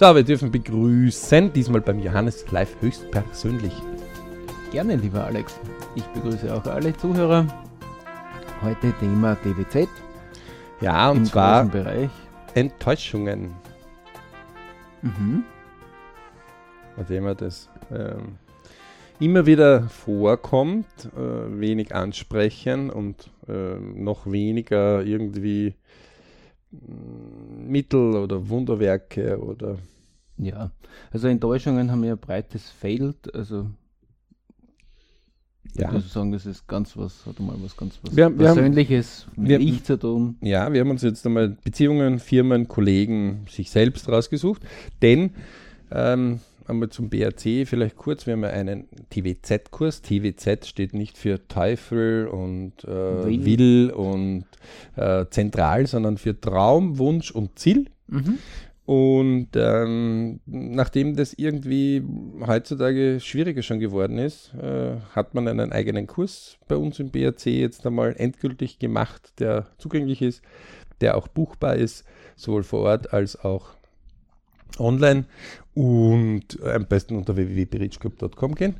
So, wir dürfen begrüßen, diesmal beim Johannes live höchstpersönlich. Gerne, lieber Alex. Ich begrüße auch alle Zuhörer. Heute Thema DWZ. Ja, und zwar Bereich. Enttäuschungen. Mhm. Ein Thema, das ähm, immer wieder vorkommt, äh, wenig ansprechen und äh, noch weniger irgendwie Mittel oder Wunderwerke oder Ja, also Enttäuschungen haben ja breites Feld. Also ich ja. würde sagen, das ist ganz was, hat mal was ganz was Wir haben- wir haben- Persönliches mit wir- ich zu tun. Ja, wir haben uns jetzt einmal Beziehungen, Firmen, Kollegen, sich selbst rausgesucht, denn ähm, einmal zum BRC vielleicht kurz, wir haben ja einen TWZ-Kurs. TWZ steht nicht für Teufel und äh, Will. Will und äh, Zentral, sondern für Traum, Wunsch und Ziel. Mhm. Und ähm, nachdem das irgendwie heutzutage schwieriger schon geworden ist, äh, hat man einen eigenen Kurs bei uns im BRC jetzt einmal endgültig gemacht, der zugänglich ist, der auch buchbar ist, sowohl vor Ort als auch online und am besten unter www.berichclub.com gehen.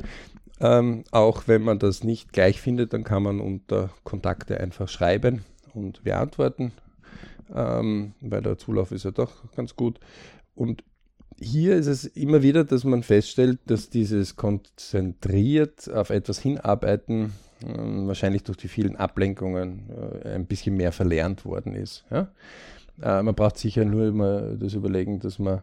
Ähm, auch wenn man das nicht gleich findet, dann kann man unter Kontakte einfach schreiben und wir antworten ähm, weil der Zulauf ist ja doch ganz gut. Und hier ist es immer wieder, dass man feststellt, dass dieses konzentriert auf etwas hinarbeiten ähm, wahrscheinlich durch die vielen Ablenkungen äh, ein bisschen mehr verlernt worden ist. Ja? Äh, man braucht sicher nur immer das Überlegen, dass man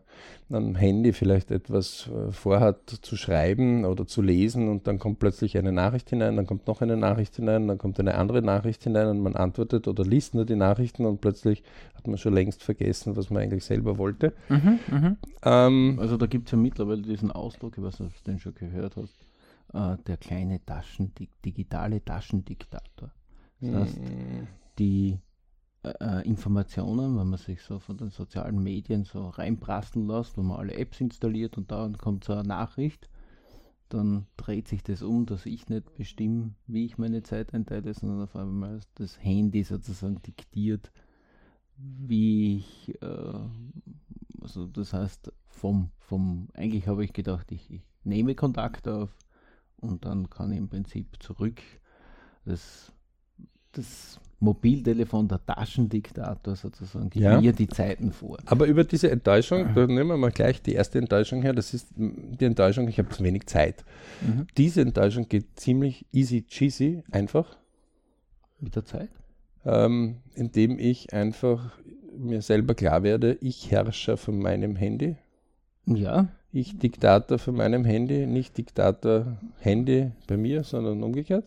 am Handy vielleicht etwas äh, vorhat zu schreiben oder zu lesen und dann kommt plötzlich eine Nachricht hinein, dann kommt noch eine Nachricht hinein, dann kommt eine andere Nachricht hinein und man antwortet oder liest nur die Nachrichten und plötzlich hat man schon längst vergessen, was man eigentlich selber wollte. Mhm, mhm. Ähm, Also da gibt es ja mittlerweile diesen Ausdruck, ich weiß nicht, ob du den schon gehört hast, äh, der kleine Taschen, digitale Taschendiktator. Das heißt, mh, die äh, äh, Informationen, wenn man sich so von den sozialen Medien so reinprasseln lässt, wenn man alle Apps installiert und dann kommt so eine Nachricht, dann dreht sich das um, dass ich nicht bestimme, wie ich meine Zeit einteile, sondern auf einmal das Handy sozusagen diktiert, wie ich, äh, also das heißt, vom, vom, eigentlich habe ich gedacht, ich, ich nehme Kontakt auf und dann kann ich im Prinzip zurück. Das, das Mobiltelefon, der Taschendiktator sozusagen, gibt Ja. mir die Zeiten vor. Aber über diese Enttäuschung, da nehmen wir mal gleich die erste Enttäuschung her. Das ist die Enttäuschung, ich habe zu wenig Zeit. Mhm. Diese Enttäuschung geht ziemlich easy cheesy, einfach, Mit der Zeit? ähm, indem ich einfach mir selber klar werde, ich Herrscher von meinem Handy. Ja, Ich Diktator von meinem Handy, nicht Diktator Handy bei mir, sondern umgekehrt.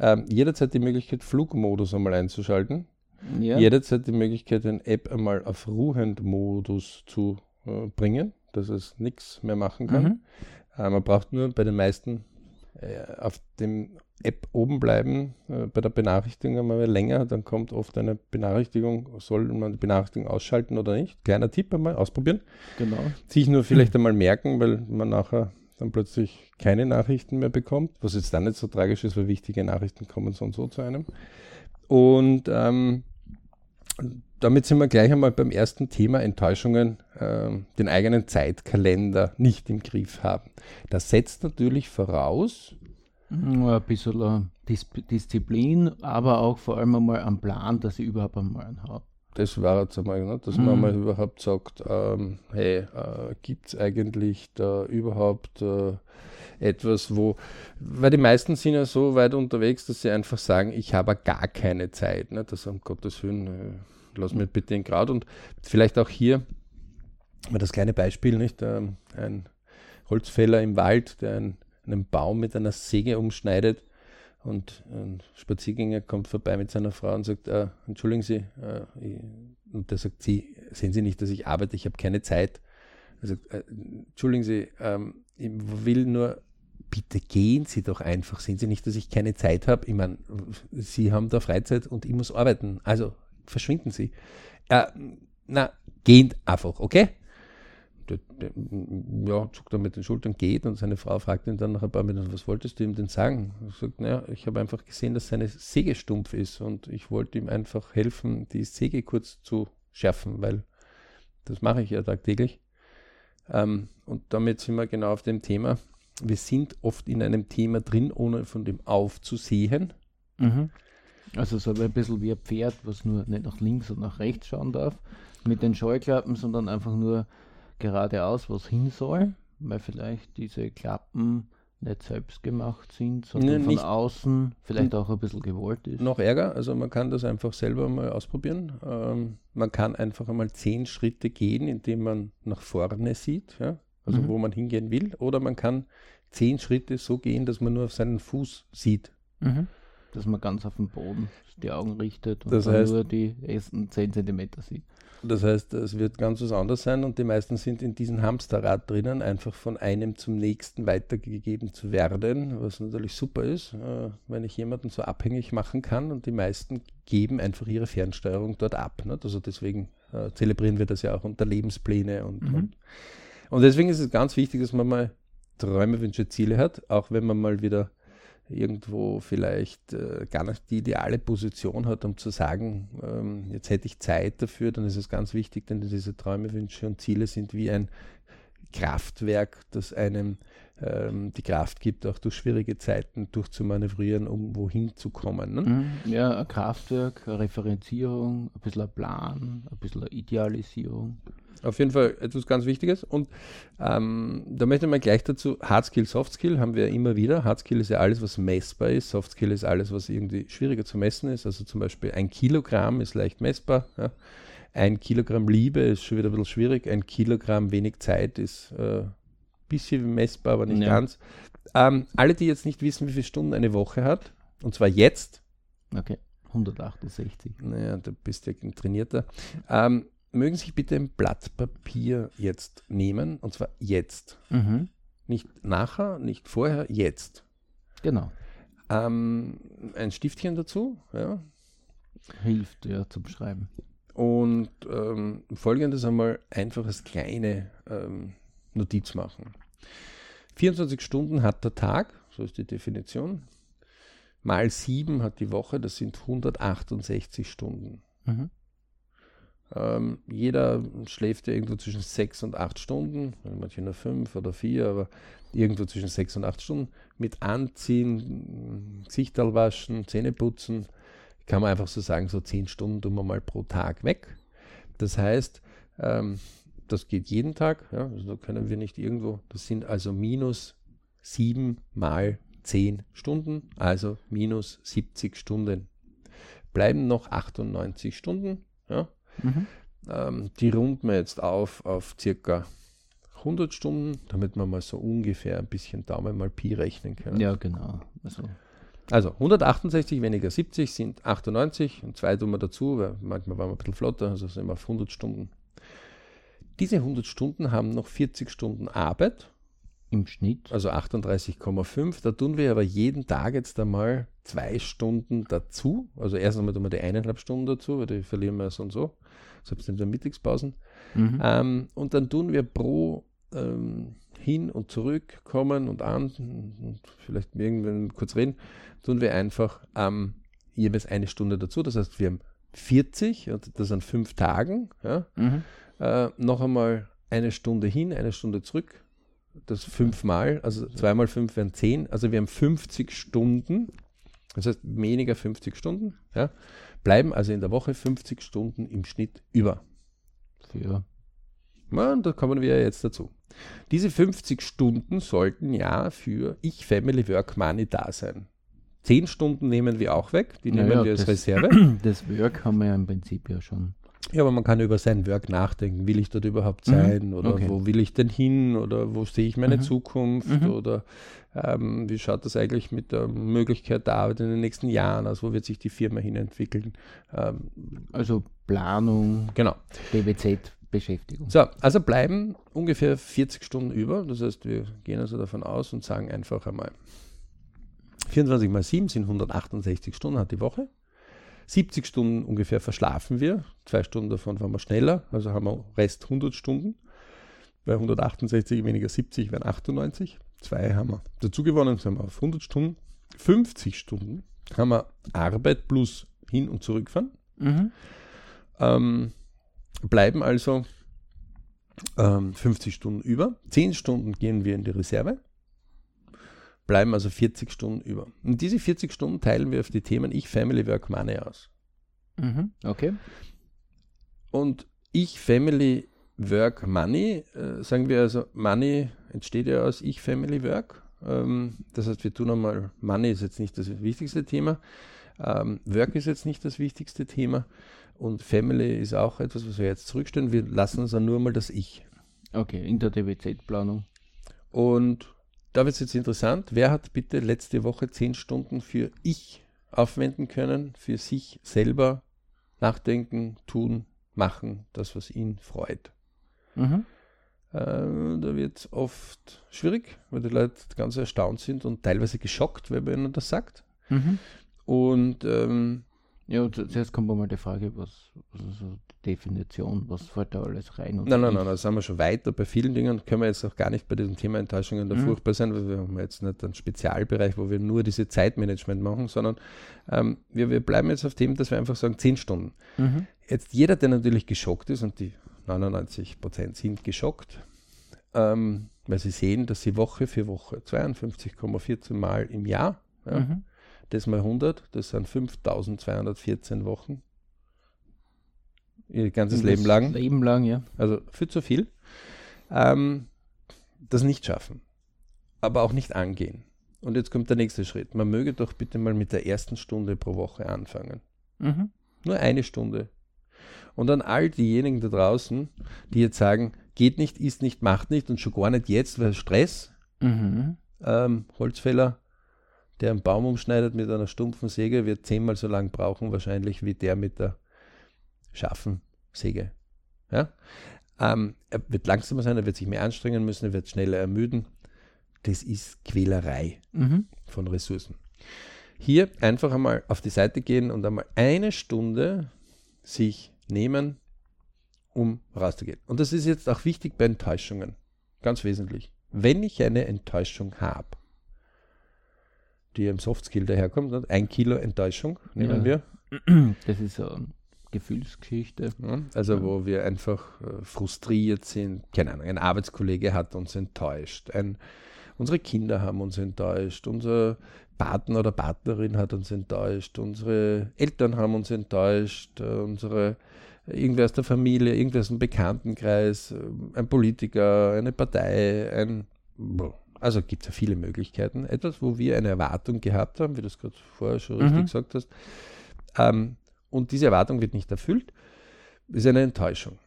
Ähm, jederzeit die Möglichkeit, Flugmodus einmal einzuschalten. ja. Jederzeit die Möglichkeit, eine App einmal auf Ruhend-Modus zu äh, bringen, dass es nichts mehr machen kann. Mhm. Äh, man braucht nur bei den meisten äh, auf dem App oben bleiben, äh, bei der Benachrichtigung einmal länger, dann kommt oft eine Benachrichtigung, soll man die Benachrichtigung ausschalten oder nicht? Kleiner Tipp einmal, ausprobieren. Genau. Sich nur vielleicht einmal merken, weil man nachher dann plötzlich keine Nachrichten mehr bekommt, was jetzt dann nicht so tragisch ist, weil wichtige Nachrichten kommen so und so zu einem. Und ähm, damit sind wir gleich einmal beim ersten Thema Enttäuschungen, ähm, den eigenen Zeitkalender nicht im Griff haben. Das setzt natürlich voraus, Ja, Ein bisschen äh, Dis Disziplin, aber auch vor allem einmal einen Plan, dass ich überhaupt einmal einen habe. Das war jetzt einmal, ne, dass man Mhm. mal überhaupt sagt, ähm, hey, äh, gibt es eigentlich da überhaupt äh, etwas, wo, weil die meisten sind ja so weit unterwegs, dass sie einfach sagen, ich habe gar keine Zeit. Ne? Das um Gottes Willen, äh, lass mir bitte in Kraut. Und vielleicht auch hier mal das kleine Beispiel, nicht? Ähm, ein Holzfäller im Wald, der einen, einen Baum mit einer Säge umschneidet und ein Spaziergänger kommt vorbei mit seiner Frau und sagt, äh, entschuldigen Sie, ich, und der sagt, Sie, sehen Sie nicht, dass ich arbeite, ich habe keine Zeit. Er sagt, äh, entschuldigen Sie, ähm, ich will nur, bitte gehen Sie doch einfach, sehen Sie nicht, dass ich keine Zeit habe. Ich meine, Sie haben da Freizeit und ich muss arbeiten, also verschwinden Sie. Äh, na, gehen einfach, okay? Der, der, ja, zuckt er mit den Schultern, geht und seine Frau fragt ihn dann nach ein paar Minuten, was wolltest du ihm denn sagen? Er sagt, naja, ich habe einfach gesehen, dass seine Säge stumpf ist und ich wollte ihm einfach helfen, die Säge kurz zu schärfen, weil das mache ich ja tagtäglich. Ähm, und damit sind wir genau auf dem Thema. Wir sind oft in einem Thema drin, ohne von dem aufzusehen. Mhm. Also so ein bisschen wie ein Pferd, was nur nicht nach links und nach rechts schauen darf, mit den Scheuklappen, sondern einfach nur geradeaus, was hin soll, weil vielleicht diese Klappen nicht selbst gemacht sind, sondern Nee, von außen vielleicht auch ein bisschen gewollt ist. Noch ärger, also man kann das einfach selber mal ausprobieren. Ähm, man kann einfach einmal zehn Schritte gehen, indem man nach vorne sieht, ja? also Mhm. wo man hingehen will, oder man kann zehn Schritte so gehen, dass man nur auf seinen Fuß sieht. Mhm. Dass man ganz auf den Boden die Augen richtet und Das dann heißt- nur die ersten 10 Zentimeter sieht. Das heißt, es wird ganz was anderes sein und die meisten sind in diesem Hamsterrad drinnen, einfach von einem zum nächsten weitergegeben zu werden, was natürlich super ist, äh, wenn ich jemanden so abhängig machen kann und die meisten geben einfach ihre Fernsteuerung dort ab. Nicht? Also deswegen äh, zelebrieren wir das ja auch unter Lebenspläne und, Mhm. und, und deswegen ist es ganz wichtig, dass man mal Träume, Wünsche, Ziele hat, auch wenn man mal wieder irgendwo vielleicht äh, gar nicht die ideale Position hat, um zu sagen, ähm, jetzt hätte ich Zeit dafür, dann ist es ganz wichtig, denn diese Träume, Wünsche und Ziele sind wie ein Kraftwerk, das einem ähm, die Kraft gibt, auch durch schwierige Zeiten durchzumanövrieren, um wohin zu kommen. Ne? Mhm. Ja, ein Kraftwerk, eine Referenzierung, ein bisschen ein Plan, ein bisschen eine Idealisierung. Auf jeden Fall etwas ganz Wichtiges. Und ähm, da möchte mal gleich dazu, Hard Skill, Soft Skill haben wir immer wieder. Hard Skill ist ja alles, was messbar ist. Soft Skill ist alles, was irgendwie schwieriger zu messen ist. Also zum Beispiel ein Kilogramm ist leicht messbar. Ja. Ein Kilogramm Liebe ist schon wieder ein bisschen schwierig. Ein Kilogramm wenig Zeit ist ein äh, bisschen messbar, aber nicht Ja. ganz. Ähm, alle, die jetzt nicht wissen, wie viele Stunden eine Woche hat, und zwar jetzt, Okay, 168. naja, du bist ja ein Trainierter. Ähm, mögen sich bitte ein Blatt Papier jetzt nehmen, und zwar jetzt. Mhm. Nicht nachher, nicht vorher, jetzt. Genau, Ähm, ein Stiftchen dazu, ja. hilft ja zum Schreiben. Und ähm, folgendes einmal einfach als kleine ähm, Notiz machen. 24 Stunden hat der Tag, so ist die Definition. Mal 7 hat die Woche, das sind 168 Stunden. Mhm. Ähm, jeder schläft ja irgendwo zwischen sechs und acht Stunden, manche nur fünf oder vier, aber irgendwo zwischen sechs und acht Stunden. Mit Anziehen, Gesichterl waschen, Zähne putzen, kann man einfach so sagen, so zehn Stunden tun wir mal pro Tag weg. Das heißt, ähm, das geht jeden Tag, ja, also können wir nicht irgendwo, das sind also minus sieben mal zehn Stunden, also minus 70 Stunden. Bleiben noch 98 Stunden, ja, Mhm. ähm, die runden wir jetzt auf auf circa 100 Stunden, damit wir mal so ungefähr ein bisschen Daumen mal Pi rechnen können. Ja, genau. Also, Also 168 weniger 70 sind 98 und zwei tun wir dazu, weil manchmal waren wir ein bisschen flotter, also sind wir auf 100 Stunden. Diese 100 Stunden haben noch 40 Stunden Arbeit, im Schnitt. also 38,5. Da tun wir aber jeden Tag jetzt einmal zwei Stunden dazu. Also erst einmal tun wir die eineinhalb Stunden dazu, weil die verlieren wir so und so, selbst in den Mittagspausen. Mhm. Ähm, und dann tun wir pro ähm, hin und zurück kommen und an und vielleicht irgendwann kurz reden, tun wir einfach ähm, jeweils eine Stunde dazu. Das heißt, wir haben 40 und das an fünf Tagen. Ja? Mhm. Äh, noch einmal eine Stunde hin, eine Stunde zurück. Das fünfmal, also zweimal fünf wären zehn. Also wir haben 50 Stunden, das heißt weniger 50 Stunden, ja? bleiben also in der Woche 50 Stunden im Schnitt über. Für Ja, und da kommen wir jetzt dazu. Diese 50 Stunden sollten ja für Ich, Family, Work, Money da sein. 10 Stunden nehmen wir auch weg, die Ja, nehmen ja, wir als das- Reserve. das Work haben wir ja im Prinzip ja schon. Ja, aber man kann über sein Work nachdenken. Will ich dort überhaupt Mhm. sein? Oder Okay. wo will ich denn hin? Oder wo sehe ich meine Mhm. Zukunft? Mhm. Oder ähm, wie schaut das eigentlich mit der Möglichkeit der Arbeit in den nächsten Jahren aus? Wo wird sich die Firma hin entwickeln? Ähm, Also Planung, genau. BWZ-Beschäftigung. So, also bleiben ungefähr 40 Stunden über. Das heißt, wir gehen also davon aus und sagen einfach einmal, 24 mal 7 sind 168 Stunden hat die Woche. 70 Stunden ungefähr verschlafen wir. Zwei Stunden davon waren wir schneller, also haben wir Rest 100 Stunden. Bei 168 weniger 70 wären 98. Zwei haben wir dazu gewonnen, sind wir auf 100 Stunden. 50 Stunden haben wir Arbeit plus hin- und zurückfahren. Mhm. Ähm, bleiben also ähm, 50 Stunden über. 10 Stunden gehen wir in die Reserve, bleiben also 40 Stunden über. Und diese 40 Stunden teilen wir auf die Themen Ich, Family, Work, Money aus. Mhm. Okay. Und Ich, Family, Work, Money, äh, sagen wir also, Money entsteht ja aus Ich, Family, Work. Ähm, das heißt, wir tun einmal, Money ist jetzt nicht das wichtigste Thema, ähm, Work ist jetzt nicht das wichtigste Thema und Family ist auch etwas, was wir jetzt zurückstellen. Wir lassen uns dann nur mal das Ich. Okay, in der DWZ-Planung. Und da wird es jetzt interessant. Wer hat bitte letzte Woche zehn Stunden für Ich aufwenden können, für sich selber nachdenken, tun, machen, das, was ihn freut? Mhm. Äh, da wird es oft schwierig, weil die Leute ganz erstaunt sind und teilweise geschockt, wenn man ihnen das sagt. Mhm. Und ähm, Ja, zuerst kommt mal die Frage, was, was ist so die Definition, was fällt da alles rein? und nein, nein, nein, da sind wir schon weiter. Bei vielen Dingen können wir jetzt auch gar nicht bei diesem Thema Enttäuschungen da Mhm. furchtbar sein, weil wir haben jetzt nicht einen Spezialbereich, wo wir nur diese Zeitmanagement machen, sondern ähm, wir, wir bleiben jetzt auf dem, dass wir einfach sagen, 10 Stunden. Mhm. Jetzt jeder, der natürlich geschockt ist, und die 99 Prozent sind geschockt, ähm, weil sie sehen, dass sie Woche für Woche 52,14 Mal im Jahr, ja, Mhm. Das mal 100, das sind 5214 Wochen, ihr ganzes Leben lang, Leben lang, ja. also viel zu viel, ähm, das nicht schaffen, aber auch nicht angehen. Und jetzt kommt der nächste Schritt. Man möge doch bitte mal mit der ersten Stunde pro Woche anfangen. Mhm. Nur eine Stunde. Und dann all diejenigen da draußen, die jetzt sagen, geht nicht, ist nicht, macht nicht und schon gar nicht jetzt, weil Stress, Mhm. ähm, Holzfäller, der einen Baum umschneidet mit einer stumpfen Säge, wird zehnmal so lang brauchen wahrscheinlich wie der mit der scharfen Säge. Ja? Ähm, er wird langsamer sein, er wird sich mehr anstrengen müssen, er wird schneller ermüden. Das ist Quälerei Mhm. von Ressourcen. Hier einfach einmal auf die Seite gehen und einmal eine Stunde sich nehmen, um rauszugehen. Und das ist jetzt auch wichtig bei Enttäuschungen. Ganz wesentlich. Wenn ich eine Enttäuschung habe, die im Softskill daherkommt, ne, ein Kilo Enttäuschung nehmen Ja. wir. Das ist so eine Gefühlsgeschichte. Ja, also Ja. wo wir einfach äh, frustriert sind. Keine Ahnung, ein Arbeitskollege hat uns enttäuscht. Ein, unsere Kinder haben uns enttäuscht. Unser Partner oder Partnerin hat uns enttäuscht. Unsere Eltern haben uns enttäuscht. Äh, unsere irgendwer aus der Familie, irgendwer aus dem Bekanntenkreis, äh, ein Politiker, eine Partei, ein also gibt es ja viele Möglichkeiten. Etwas, wo wir eine Erwartung gehabt haben, wie du es gerade vorher schon richtig Mhm. gesagt hast. Ähm, und diese Erwartung wird nicht erfüllt, ist eine Enttäuschung.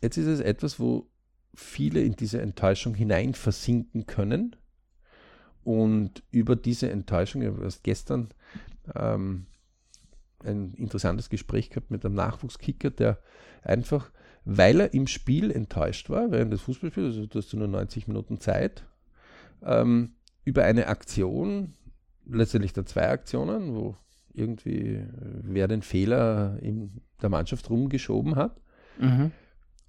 Jetzt ist es etwas, wo viele in diese Enttäuschung hinein versinken können. Und über diese Enttäuschung, ich habe erst gestern ähm, ein interessantes Gespräch gehabt mit einem Nachwuchskicker, der einfach, weil er im Spiel enttäuscht war, während des Fußballspiels, also du hast nur 90 Minuten Zeit, ähm, über eine Aktion, letztendlich dann zwei Aktionen, wo irgendwie äh, wer den Fehler in der Mannschaft rumgeschoben hat. Mhm.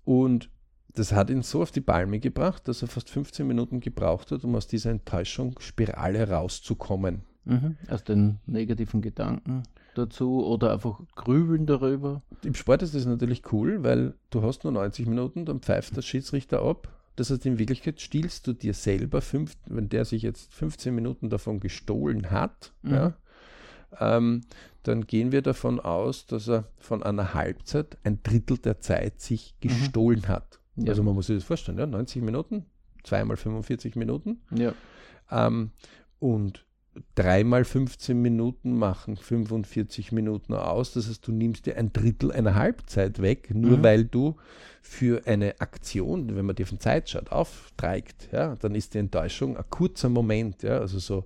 Und das hat ihn so auf die Palme gebracht, dass er fast 15 Minuten gebraucht hat, um aus dieser Enttäuschungsspirale rauszukommen. Mhm. Aus den negativen Gedanken dazu oder einfach grübeln darüber. Im Sport ist das natürlich cool, weil du hast nur 90 Minuten, dann pfeift der Schiedsrichter ab. Das heißt, in Wirklichkeit stiehlst du dir selber, fünf, wenn der sich jetzt 15 Minuten davon gestohlen hat, Mhm. ja, ähm, dann gehen wir davon aus, dass er von einer Halbzeit ein Drittel der Zeit sich gestohlen hat. Ja. Also man muss sich das vorstellen, ja, 90 Minuten, zweimal 45 Minuten Ja. ähm, und dreimal 15 Minuten machen 45 Minuten aus. Das heißt, du nimmst dir ein Drittel einer Halbzeit weg, nur Mhm. weil du für eine Aktion, wenn man dir von Zeit schaut, aufträgt, ja, dann ist die Enttäuschung ein kurzer Moment, ja, also so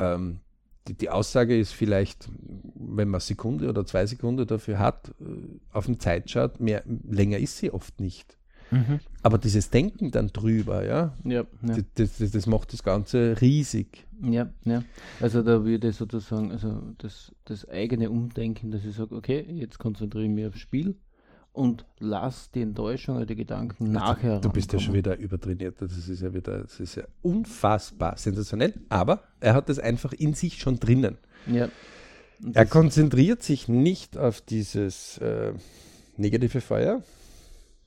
ähm, die, die Aussage ist vielleicht, wenn man Sekunde oder zwei Sekunden dafür hat, äh, auf den Zeitchart, mehr, länger ist sie oft nicht. Mhm. Aber dieses Denken dann drüber, ja, Ja, ja. das, das, das macht das Ganze riesig. Ja, ja. Also da würde ich sozusagen, also das, das eigene Umdenken, dass ich sage, okay, jetzt konzentriere ich mich aufs Spiel und lass die Enttäuschung oder die Gedanken nachher. Du bist ja schon wieder übertrainiert. Das ist ja wieder, das ist ja unfassbar sensationell. Aber er hat das einfach in sich schon drinnen. Ja. Er konzentriert sich nicht auf dieses äh, negative Feuer,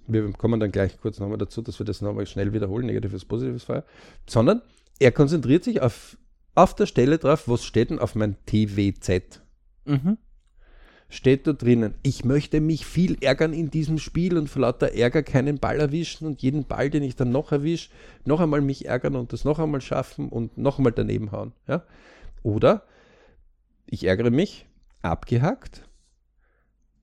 wir kommen dann gleich kurz nochmal dazu, dass wir das nochmal schnell wiederholen, negatives, positives Feuer, sondern er konzentriert sich auf, auf der Stelle drauf, was steht denn auf mein TWZ? Mhm. Steht da drinnen, ich möchte mich viel ärgern in diesem Spiel und vor lauter Ärger keinen Ball erwischen und jeden Ball, den ich dann noch erwische, noch einmal mich ärgern und das noch einmal schaffen und noch einmal daneben hauen. Ja? Oder ich ärgere mich, abgehackt.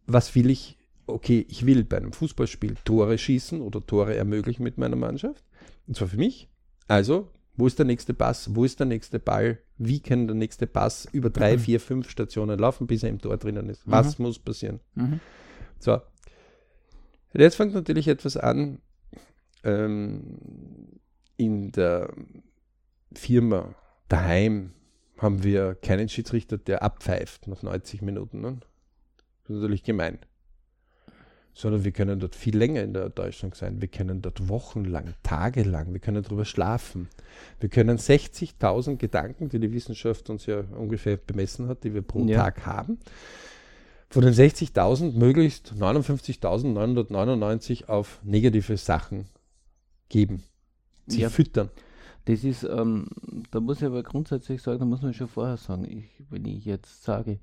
Was will ich okay, ich will bei einem Fußballspiel Tore schießen oder Tore ermöglichen mit meiner Mannschaft. Und zwar für mich. Also, wo ist der nächste Pass? Wo ist der nächste Ball? Wie kann der nächste Pass über drei, mhm. vier, fünf Stationen laufen, bis er im Tor drinnen ist? Was mhm. muss passieren? Mhm. So. Jetzt fängt natürlich etwas an ähm, in der Firma, daheim haben wir keinen Schiedsrichter, der abpfeift nach 90 Minuten. Ne? Das ist natürlich gemein sondern wir können dort viel länger in der Täuschung sein. Wir können dort wochenlang, tagelang, wir können darüber schlafen. Wir können 60.000 Gedanken, die die Wissenschaft uns ja ungefähr bemessen hat, die wir pro ja. Tag haben, von den 60.000 möglichst 59.999 auf negative Sachen geben, sie ja. füttern. Das ist, ähm, da muss ich aber grundsätzlich sagen, da muss man schon vorher sagen, ich, wenn ich jetzt sage,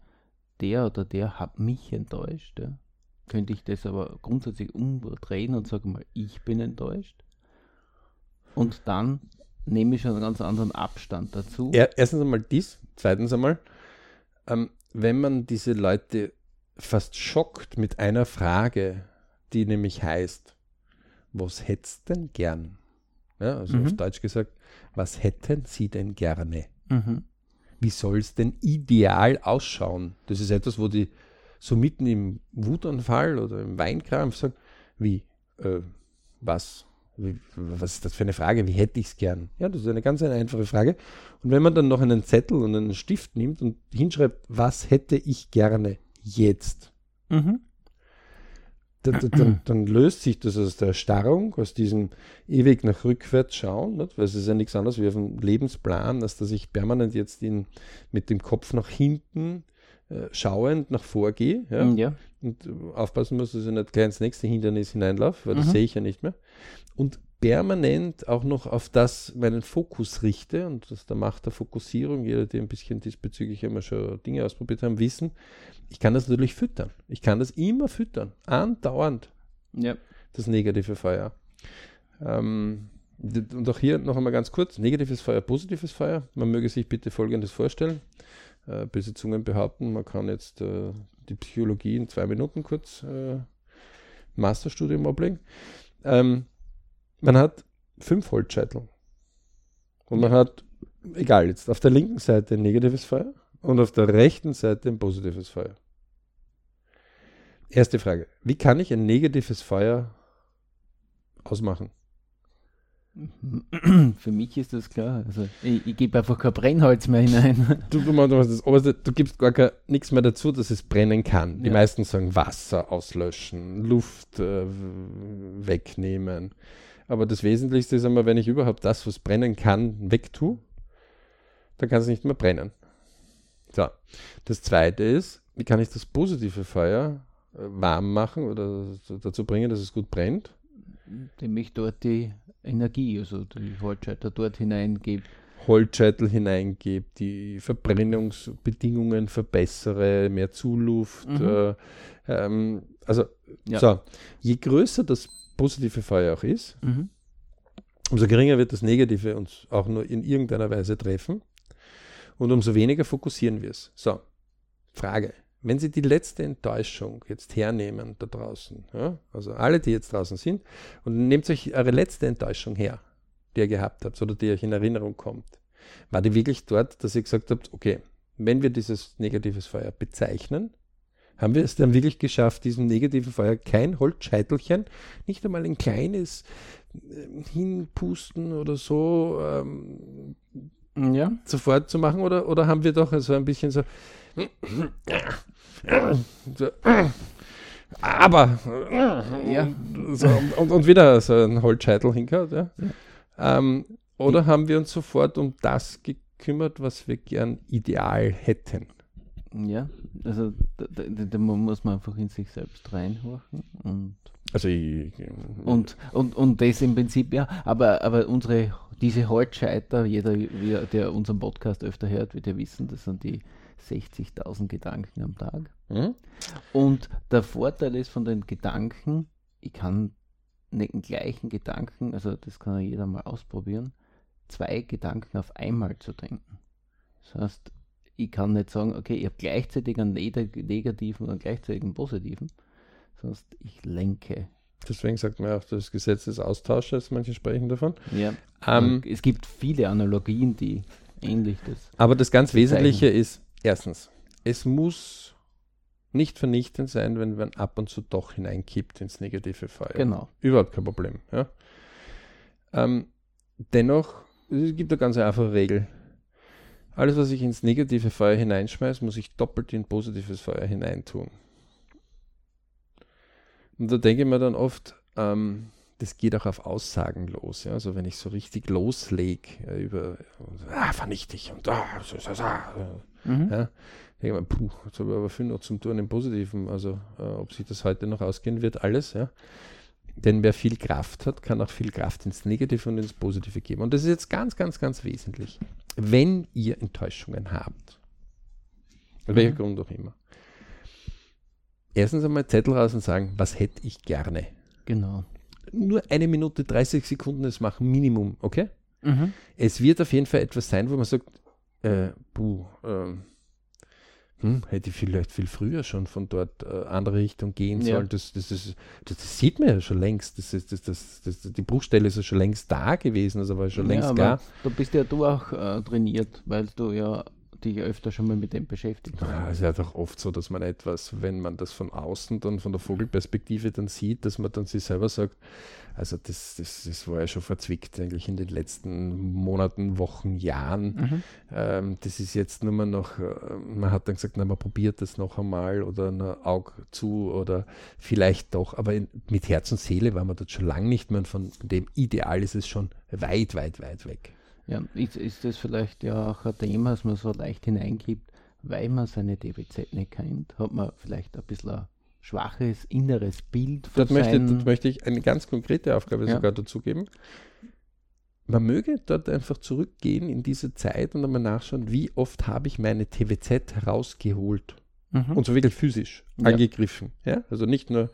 der oder der hat mich enttäuscht, ja, könnte ich das aber grundsätzlich umdrehen und sage mal, ich bin enttäuscht. Und dann nehme ich schon einen ganz anderen Abstand dazu. Erstens einmal dies, zweitens einmal, ähm, wenn man diese Leute fast schockt mit einer Frage, die nämlich heißt, was hättest denn gern? Ja, also mhm. auf Deutsch gesagt, was hätten Sie denn gerne? Mhm. Wie soll es denn ideal ausschauen? Das ist etwas, wo die so mitten im Wutanfall oder im Weinkrampf sagen, wie, äh, was? Wie, was ist das für eine Frage? Wie hätte ich es gern? Ja, das ist eine ganz eine einfache Frage. Und wenn man dann noch einen Zettel und einen Stift nimmt und hinschreibt, was hätte ich gerne jetzt? Mhm. Dann, dann, dann, löst sich das aus der Erstarrung, aus diesem ewig nach rückwärts schauen, nicht? weil es ist ja nichts anderes wie auf dem Lebensplan, dass dass ich permanent jetzt in, mit dem Kopf nach hinten äh, schauend nach vorgehe ja, mhm, ja. und aufpassen muss, dass ich nicht gleich ins nächste Hindernis hineinlaufe, weil mhm. das sehe ich ja nicht mehr. Und permanent auch noch auf das meinen Fokus richte und das der Macht der Fokussierung, jeder, der ein bisschen diesbezüglich immer schon Dinge ausprobiert haben, wissen, ich kann das natürlich füttern. Ich kann das immer füttern, andauernd. Ja. Das negative Feuer. Ähm, und auch hier noch einmal ganz kurz, negatives Feuer, positives Feuer. Man möge sich bitte Folgendes vorstellen äh, böse Zungen behaupten, man kann jetzt äh, die Psychologie in zwei Minuten kurz äh, Masterstudium ablegen. Ähm, man hat fünf Holzscheitel. Und man hat, egal, jetzt auf der linken Seite ein negatives Feuer und auf der rechten Seite ein positives Feuer. Erste Frage. Wie kann ich ein negatives Feuer ausmachen? Für mich ist das klar. Also ich, ich gebe einfach kein Brennholz mehr hinein. Du, du, das oberste, du gibst gar nichts mehr dazu, dass es brennen kann. Die ja. meisten sagen Wasser auslöschen, Luft äh, wegnehmen. Aber das Wesentlichste ist einmal, wenn ich überhaupt das, was brennen kann, wegtue, dann kann es nicht mehr brennen. So. Das zweite ist, wie kann ich das positive Feuer äh, warm machen oder dazu bringen, dass es gut brennt? Indem ich dort die Energie, also die Holzscheitel dort hineingebe. Holzscheitel hineingebe, die Verbrennungsbedingungen verbessere, mehr Zuluft. Mhm. Äh, ähm, also, ja. so, je größer das positive Feuer auch ist, mhm. umso geringer wird das Negative uns auch nur in irgendeiner Weise treffen und umso weniger fokussieren wir es. So, Frage. Wenn Sie die letzte Enttäuschung jetzt hernehmen da draußen, ja, also alle, die jetzt draußen sind, und nehmt euch eure letzte Enttäuschung her, die ihr gehabt habt oder die euch in Erinnerung kommt, war die wirklich dort, dass ihr gesagt habt, okay, wenn wir dieses negatives Feuer bezeichnen, haben wir es dann wirklich geschafft, diesem negativen Feuer kein Holzscheitelchen, nicht einmal ein kleines äh, Hinpusten oder so ähm, ja. sofort zu machen? Oder, oder haben wir doch so ein bisschen so, aber ja. So, und, und wieder so ein Holzscheitel hingehört, ja. ja. Ähm, oder haben wir uns sofort um das gekümmert, was wir gern ideal hätten? Ja, also da, da, da muss man einfach in sich selbst reinhorchen und Also ich, Und, und, und das im Prinzip, ja, aber, aber unsere, diese Holzscheiter, jeder, der unseren Podcast öfter hört, wird ja wissen, das sind die 60.000 Gedanken am Tag. hm? Und der Vorteil ist von den Gedanken, ich kann nicht den gleichen Gedanken, also das kann ja jeder mal ausprobieren, zwei Gedanken auf einmal zu denken. Das heißt, ich kann nicht sagen, okay, ich habe gleichzeitig einen neg- negativen und gleichzeitig einen positiven, sondern ich lenke. deswegen sagt man auch das Gesetz des Austausches, manche sprechen davon. Ja. Ähm, es gibt viele Analogien, die ähnlich das. Aber das ganz. Wesentliche ist, erstens, es muss nicht vernichtend sein, wenn man ab und zu doch hineinkippt ins negative Feuer. Genau. Überhaupt kein Problem. Ja. Ähm, dennoch, es gibt eine ganz einfache Regel. Alles, was ich ins negative Feuer hineinschmeiße, muss ich doppelt in positives Feuer hineintun. Und da denke ich mir dann oft, ähm, das geht auch auf Aussagen los. Ja? Also wenn ich so richtig loslege äh, über ah, vernichte ich und ah, so, so, so, Mhm. ja, denke mir, puh, jetzt habe ich aber viel noch zum Tun im Positiven. Also äh, ob sich das heute noch ausgehen wird, alles. Ja? Denn wer viel Kraft hat, kann auch viel Kraft ins Negative und ins Positive geben. Und das ist jetzt ganz, ganz, ganz wesentlich. Wenn ihr Enttäuschungen habt, aus welchem Mhm. Grund auch immer, erstens einmal Zettel raus und sagen, was hätte ich gerne. Genau. Nur eine Minute, 30 Sekunden das machen, Minimum, okay? Mhm. Es wird auf jeden Fall etwas sein, wo man sagt, äh, puh, ähm, hm, hätte ich vielleicht viel früher schon von dort äh, andere Richtung gehen Ja. sollen. Das, das, ist, das, das sieht man ja schon längst. Das ist, das, das, das, die Bruchstelle ist ja schon längst da gewesen, also war schon längst ja, gar. aber du bist ja du auch äh, trainiert, weil du ja dich öfter schon mal mit dem beschäftigt Ja, hast. es ist ja doch oft so, dass man etwas, wenn man das von außen dann von der Vogelperspektive dann sieht, dass man dann sich selber sagt, also das, das, das war ja schon verzwickt eigentlich in den letzten Monaten, Wochen, Jahren. Mhm. Ähm, das ist jetzt nur mal noch, äh, man hat dann gesagt, na, man probiert das noch einmal oder ein Auge zu oder vielleicht doch, aber in, mit Herz und Seele war man dort schon lange nicht mehr und von dem Ideal ist es schon weit, weit, weit weg. Ja, ist, ist das vielleicht ja auch ein Thema, dass man so leicht hineingibt, weil man seine DBZ nicht kennt, hat man vielleicht ein bisschen ein schwaches inneres Bild von Dort möchte, dort möchte ich eine ganz konkrete Aufgabe Ja. sogar dazu geben. Man möge dort einfach zurückgehen in diese Zeit und einmal nachschauen, wie oft habe ich meine TWZ herausgeholt. Mhm. Und so wirklich physisch Ja. angegriffen. Ja? Also nicht nur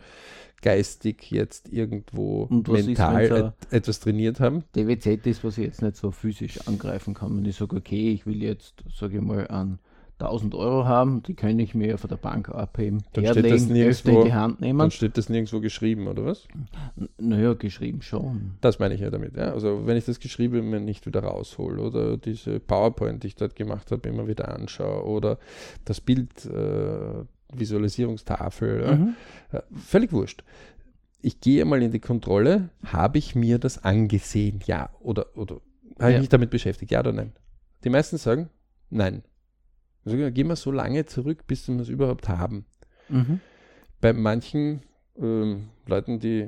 geistig jetzt irgendwo Und ist, mental wenn's et etwas trainiert haben. DWZ ist, was ich jetzt nicht so physisch angreifen kann. Wenn ich sage, okay, ich will jetzt, sage ich mal, an 1000 Euro haben, die kann ich mir von der Bank abheben, Dann steht das nirgendwo- in die Hand Dann nehmen. steht das nirgendwo geschrieben, oder was? N- Naja, geschrieben schon. Das meine ich ja damit. Ja? Also wenn ich das Geschriebene mir nicht wieder raushole oder diese PowerPoint, die ich dort gemacht habe, immer wieder anschaue oder das Bild, äh, Visualisierungstafel? Mhm. Ja, völlig wurscht. Ich gehe mal in die Kontrolle, habe ich mir das angesehen? Ja oder, oder habe ich Ja. mich damit beschäftigt? Ja oder nein? Die meisten sagen nein. Also ja, gehen wir so lange zurück, bis wir es überhaupt haben. Mhm. Bei manchen ähm, Leuten, die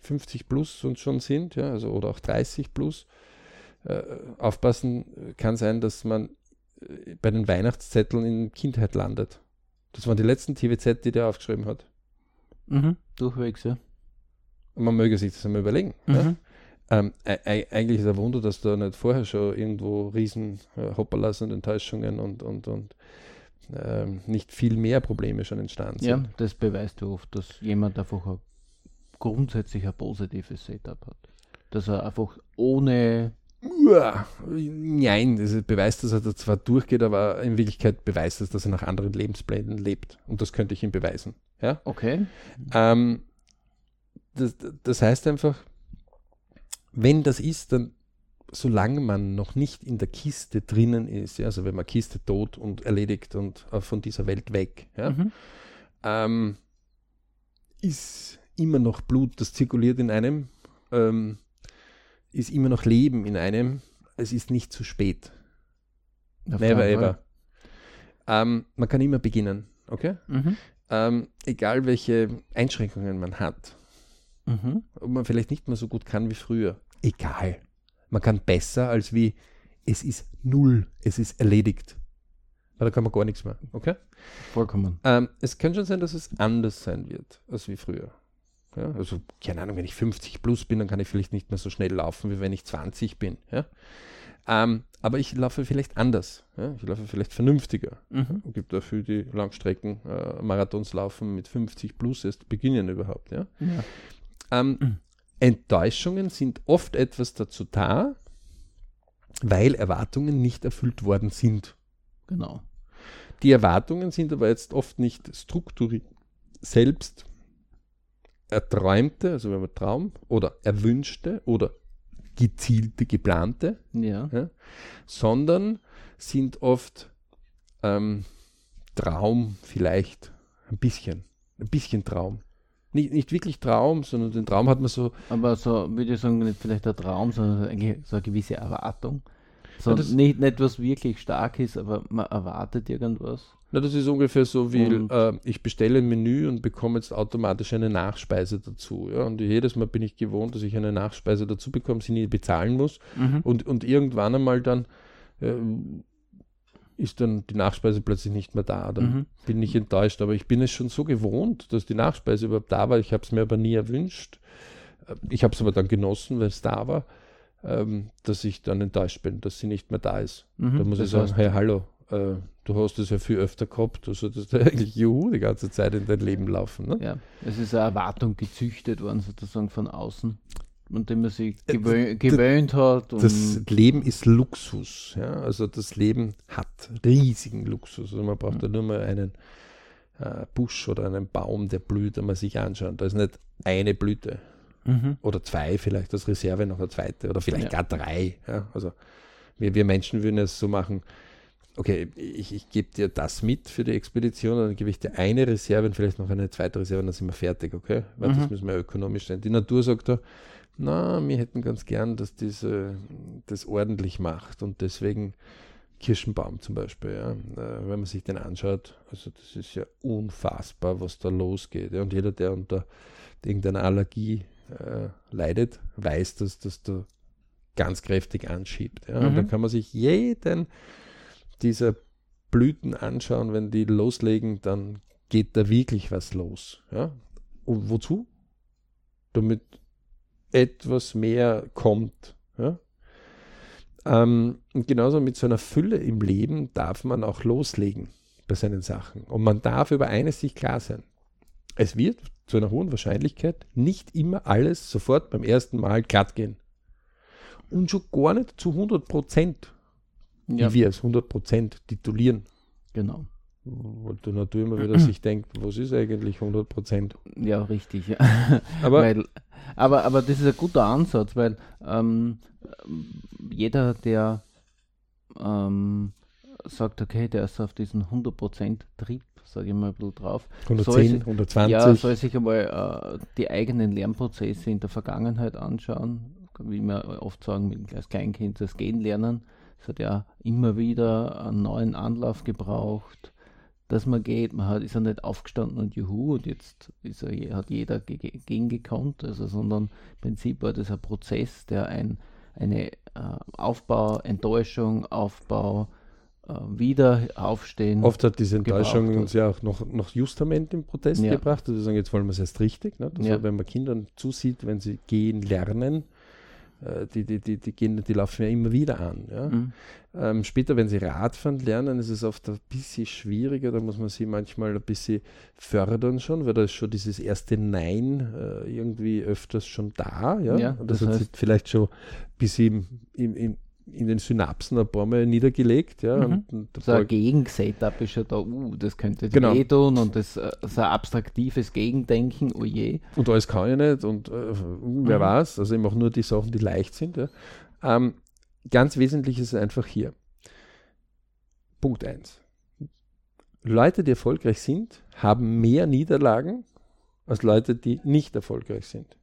50 plus und schon sind, ja, also oder auch 30 plus, äh, aufpassen kann sein, dass man äh, bei den Weihnachtszetteln in Kindheit landet. Das waren die letzten TWZ, die der aufgeschrieben hat. Mhm. Durchwegs, ja. Und man möge sich das einmal überlegen. Ja? Ähm, e- eigentlich ist ein Wunder, dass da nicht vorher schon irgendwo riesen äh, Hopperlas und Enttäuschungen und, und, und ähm, nicht viel mehr Probleme schon entstanden sind. Ja, das beweist ja oft, dass jemand einfach ein, grundsätzlich ein positives Setup hat. Dass er einfach ohne Nein, das beweist, dass er da zwar durchgeht, aber in Wirklichkeit beweist es, dass er nach anderen Lebensplänen lebt. Und das könnte ich ihm beweisen. Ja? Okay. Ähm, das, das heißt einfach, wenn das ist, dann solange man noch nicht in der Kiste drinnen ist, ja, also wenn man Kiste tot und erledigt und äh, von dieser Welt weg, ja, Mhm. ähm, ist immer noch Blut, das zirkuliert in einem, ähm, ist immer noch Leben in einem, es ist nicht zu spät. Auf Never ever. Ähm, man kann immer beginnen, okay? Mhm. Ähm, egal welche Einschränkungen man hat, Mhm. ob man vielleicht nicht mehr so gut kann wie früher, egal. Man kann besser als wie es ist null, es ist erledigt. Weil da kann man gar nichts mehr, okay? Vollkommen. Ähm, es kann schon sein, dass es anders sein wird als wie früher. Ja? Also, keine Ahnung, wenn ich 50 plus bin, dann kann ich vielleicht nicht mehr so schnell laufen, wie wenn ich 20 bin. Ja? Ähm, aber ich laufe vielleicht anders. Ja? Ich laufe vielleicht vernünftiger. Mhm. Es gibt dafür die Langstrecken, äh, Marathons laufen mit 50 plus erst beginnen überhaupt. Ja? Ja. Ähm, Mhm. Enttäuschungen sind oft etwas dazu da, weil Erwartungen nicht erfüllt worden sind. Genau. Die Erwartungen sind aber jetzt oft nicht strukturiert selbst erträumte, also wenn man Traum, oder erwünschte oder gezielte, geplante, Ja. sondern sind oft ähm, Traum vielleicht ein bisschen, ein bisschen Traum. Nicht, nicht wirklich Traum, sondern den Traum hat man so, Aber so, würde ich sagen, nicht vielleicht ein Traum, sondern eigentlich so eine gewisse Erwartung. So Ja, das- nicht, nicht was wirklich stark ist, aber man erwartet irgendwas. na, das ist ungefähr so wie, äh, ich bestelle ein Menü und bekomme jetzt automatisch eine Nachspeise dazu. Ja? Und jedes Mal bin ich gewohnt, dass ich eine Nachspeise dazu bekomme, sie nie bezahlen muss. Mhm. Und, und irgendwann einmal dann ähm, ist dann die Nachspeise plötzlich nicht mehr da. Dann Mhm. bin ich enttäuscht. Aber ich bin es schon so gewohnt, dass die Nachspeise überhaupt da war. Ich habe es mir aber nie erwünscht. Äh, Ich habe es aber dann genossen, weil es da war, ähm, dass ich dann enttäuscht bin, dass sie nicht mehr da ist. Mhm. Da muss ich Das sagen, heißt, hey, hallo, äh, du hast es ja viel öfter gehabt. Du solltest eigentlich Juhu die ganze Zeit in dein Leben laufen. Ne? Ja, es ist eine Erwartung gezüchtet worden, sozusagen von außen, an dem man sich Äh, gewö gewöhnt hat. Und Das Leben ist Luxus. Ja? Also das Leben hat riesigen Luxus. Also man braucht ja nur mal einen äh, Busch oder einen Baum, der blüht, einmal sich anschauen. Da ist nicht eine Blüte mhm. oder zwei vielleicht als Reserve noch eine zweite oder vielleicht Ja. gar drei. Ja? Also wir, wir Menschen würden es so machen, okay, ich, ich gebe dir das mit für die Expedition, dann gebe ich dir eine Reserve und vielleicht noch eine zweite Reserve, dann sind wir fertig, okay? Weil das Mhm. müssen wir ökonomisch sein. Die Natur sagt da, na, wir hätten ganz gern, dass diese das ordentlich macht und deswegen Kirschenbaum zum Beispiel, ja. Wenn man sich den anschaut, also das ist ja unfassbar, was da losgeht. Ja. Und jeder, der unter irgendeiner Allergie äh, leidet, weiß, dass das da ganz kräftig anschiebt. Ja. Und Mhm. dann kann man sich jeden dieser Blüten anschauen, wenn die loslegen, dann geht da wirklich was los. Ja. Und wozu? Damit etwas mehr kommt. Ja? Ähm, und genauso mit so einer Fülle im Leben darf man auch loslegen bei seinen Sachen. Und man darf über eines sich klar sein. Es wird zu einer hohen Wahrscheinlichkeit nicht immer alles sofort beim ersten Mal glatt gehen. Und schon gar nicht zu 100 Prozent, Ja, wie wir es 100 Prozent titulieren. genau. Weil die Natur immer wieder sich denkt, was ist eigentlich 100 Prozent? Ja, richtig. Aber weil, aber, aber das ist ein guter Ansatz, weil ähm, jeder, der ähm, sagt, okay, der ist auf diesen 100% Trieb, sage ich mal ein bisschen drauf, 110, soll- 120. ja, soll sich einmal äh, die eigenen Lernprozesse in der Vergangenheit anschauen, wie wir oft sagen, mit- als Kleinkind das Gehen lernen. Es hat ja immer wieder einen neuen Anlauf gebraucht, dass man geht. Man hat, ist ja nicht aufgestanden und juhu, und jetzt ist er, hat jeder ge- ge- gegengekonnt, also, sondern im Prinzip war das ein Prozess, der ein, eine äh, Aufbau, Enttäuschung, Aufbau, äh, wieder aufstehen. Oft hat diese Enttäuschung uns ja auch noch, noch Justament im Protest Ja. gebracht. Also sagen, jetzt wollen wir es erst richtig. Ne? Das Ja. war, wenn man Kindern zusieht, wenn sie gehen lernen, die, die, die, die, gehen, die laufen ja immer wieder an. Ja? Mhm. Ähm, später, wenn sie Radfahren lernen, ist es oft ein bisschen schwieriger. Da muss man sie manchmal ein bisschen fördern schon, weil da ist schon dieses erste Nein äh, irgendwie öfters schon da. Ja? Ja, das, das hat sich heißt- vielleicht schon bis im, im, im, in den Synapsen ein paar Mal niedergelegt. Ja? Mhm. Und, und So ein Gegensetup ist ja da, uh, das könnte Genau. weh tun und das äh, so ein abstraktives Gegendenken, oh je. Und alles kann ich nicht und äh, wer Mhm. weiß, also ich mache nur die Sachen, die leicht sind. Ja. Ähm, ganz wesentlich ist es einfach hier. Punkt 1. Leute, die erfolgreich sind, haben mehr Niederlagen als Leute, die nicht erfolgreich sind.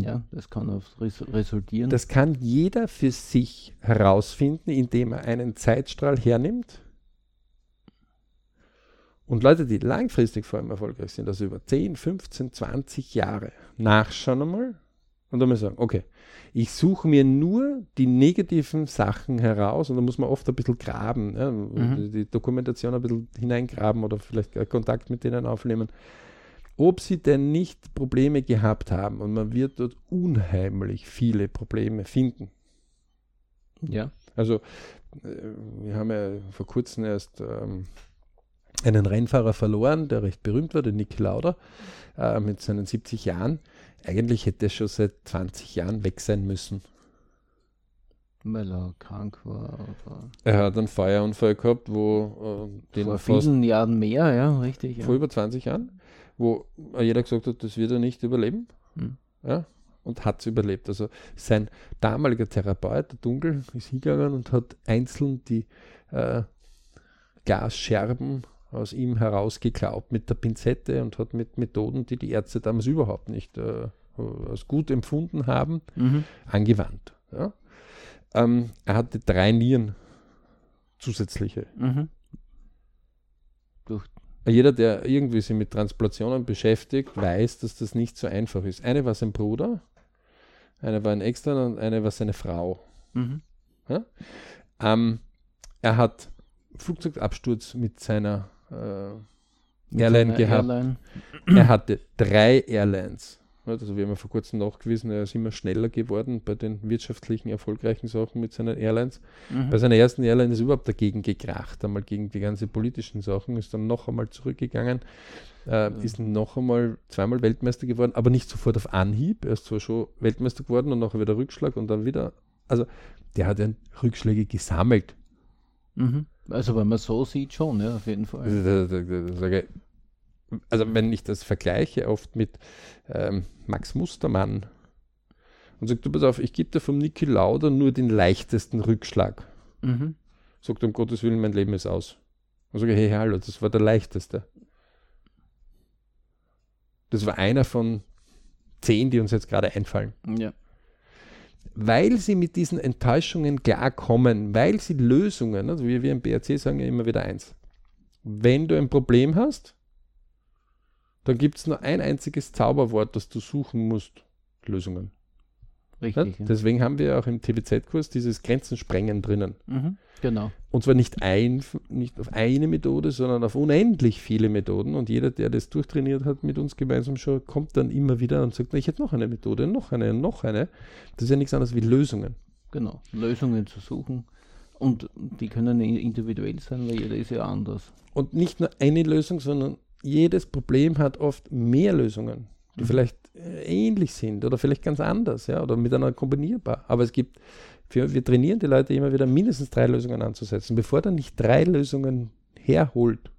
Ja, das kann oft res resultieren. Das kann jeder für sich herausfinden, indem er einen Zeitstrahl hernimmt. Und Leute, die langfristig vor allem erfolgreich sind, also über 10, 15, 20 Jahre, nachschauen einmal und dann mal sagen, okay, ich suche mir nur die negativen Sachen heraus und da muss man oft ein bisschen graben, ja, Mhm. die, die Dokumentation ein bisschen hineingraben oder vielleicht Kontakt mit denen aufnehmen. Ob sie denn nicht Probleme gehabt haben. Und man wird dort unheimlich viele Probleme finden. Ja. Also, äh, wir haben ja vor kurzem erst ähm, einen Rennfahrer verloren, der recht berühmt war, der Niki Lauda, äh, mit seinen 70 Jahren. Eigentlich hätte er schon seit 20 Jahren weg sein müssen. Weil er krank war. Er hat einen Feuerunfall gehabt, wo äh, den vor vielen Jahren mehr, ja, richtig. Ja. vor über 20 Jahren, wo jeder gesagt hat, das wird er nicht überleben. Hm. Ja, und hat es überlebt. Also sein damaliger Therapeut, der Dunkel, ist hingegangen und hat einzeln die äh, Glasscherben aus ihm herausgeklaubt mit der Pinzette und hat mit Methoden, die die Ärzte damals überhaupt nicht äh, als gut empfunden haben, Mhm. angewandt. Ja? Ähm, er hatte drei Nieren zusätzliche. Mhm. Jeder, der irgendwie sich mit Transplantationen beschäftigt, weiß, dass das nicht so einfach ist. Eine war sein Bruder, eine war ein externer und eine war seine Frau. mhm. Ähm, er hat Flugzeugabsturz mit seiner äh, Mit Airline gehabt. Airline. Er hatte drei Airlines. Also wir haben ja vor kurzem nachgewiesen, er ist immer schneller geworden bei den wirtschaftlichen erfolgreichen Sachen mit seinen Airlines. Mhm. Bei seiner ersten Airline ist er überhaupt dagegen gekracht, einmal gegen die ganzen politischen Sachen, ist dann noch einmal zurückgegangen, äh, ist noch einmal zweimal Weltmeister geworden, aber nicht sofort auf Anhieb. Er ist zwar schon Weltmeister geworden und nachher wieder Rückschlag und dann wieder. Also der hat ja Rückschläge gesammelt. Mhm. Also wenn man so sieht, schon, ja, auf jeden Fall. Da- da- da- Also wenn ich das vergleiche oft mit ähm, Max Mustermann und sagt, du pass auf, ich gebe dir vom Niki Lauda nur den leichtesten Rückschlag. Mhm. Sagt, um Gottes Willen, mein Leben ist aus. Und sage hey, hallo, das war der leichteste. Das war einer von zehn, die uns jetzt gerade einfallen. Ja. Weil sie mit diesen Enttäuschungen klarkommen, weil sie Lösungen, also wir, wir im BRC sagen ja immer wieder eins. Wenn du ein Problem hast, dann gibt es nur ein einziges Zauberwort, das du suchen musst. Lösungen. Richtig. Ja? Deswegen haben wir auch im TBZ-Kurs dieses Grenzen sprengen drinnen. Mhm. Genau. Und zwar nicht, ein, nicht auf eine Methode, sondern auf unendlich viele Methoden. Und jeder, der das durchtrainiert hat mit uns gemeinsam schon, kommt dann immer wieder und sagt, "Na, ich hätte noch eine Methode, noch eine, noch eine. Das ist ja nichts anderes wie Lösungen. Genau. Lösungen zu suchen. Und die können individuell sein, weil jeder ist ja anders. Und nicht nur eine Lösung, sondern jedes Problem hat oft mehr Lösungen, die Mhm. vielleicht äh, ähnlich sind oder vielleicht ganz anders, ja, oder miteinander kombinierbar. Aber es gibt, wir, wir trainieren die Leute immer wieder mindestens drei Lösungen anzusetzen. Bevor er nicht drei Lösungen herholt,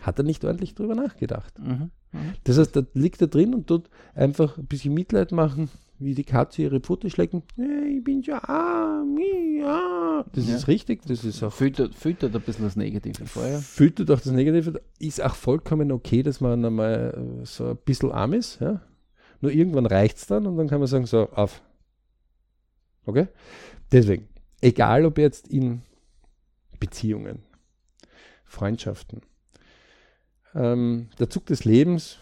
hat er nicht ordentlich drüber nachgedacht. Mhm. Mhm. Das heißt, da liegt er drin und tut einfach ein bisschen Mitleid machen, wie die Katze ihre Pfote schlecken. Hey, ich bin ja arm, ja. Das Ja. ist richtig, das ist auch Füttert, füttert ein bisschen das Negative vorher. füttert auch das Negative. Ist auch vollkommen okay, dass man einmal äh, so ein bisschen arm ist. Ja? Nur irgendwann reicht es dann und dann kann man sagen, so, auf. Okay? Deswegen, egal ob jetzt in Beziehungen, Freundschaften, ähm, der Zug des Lebens,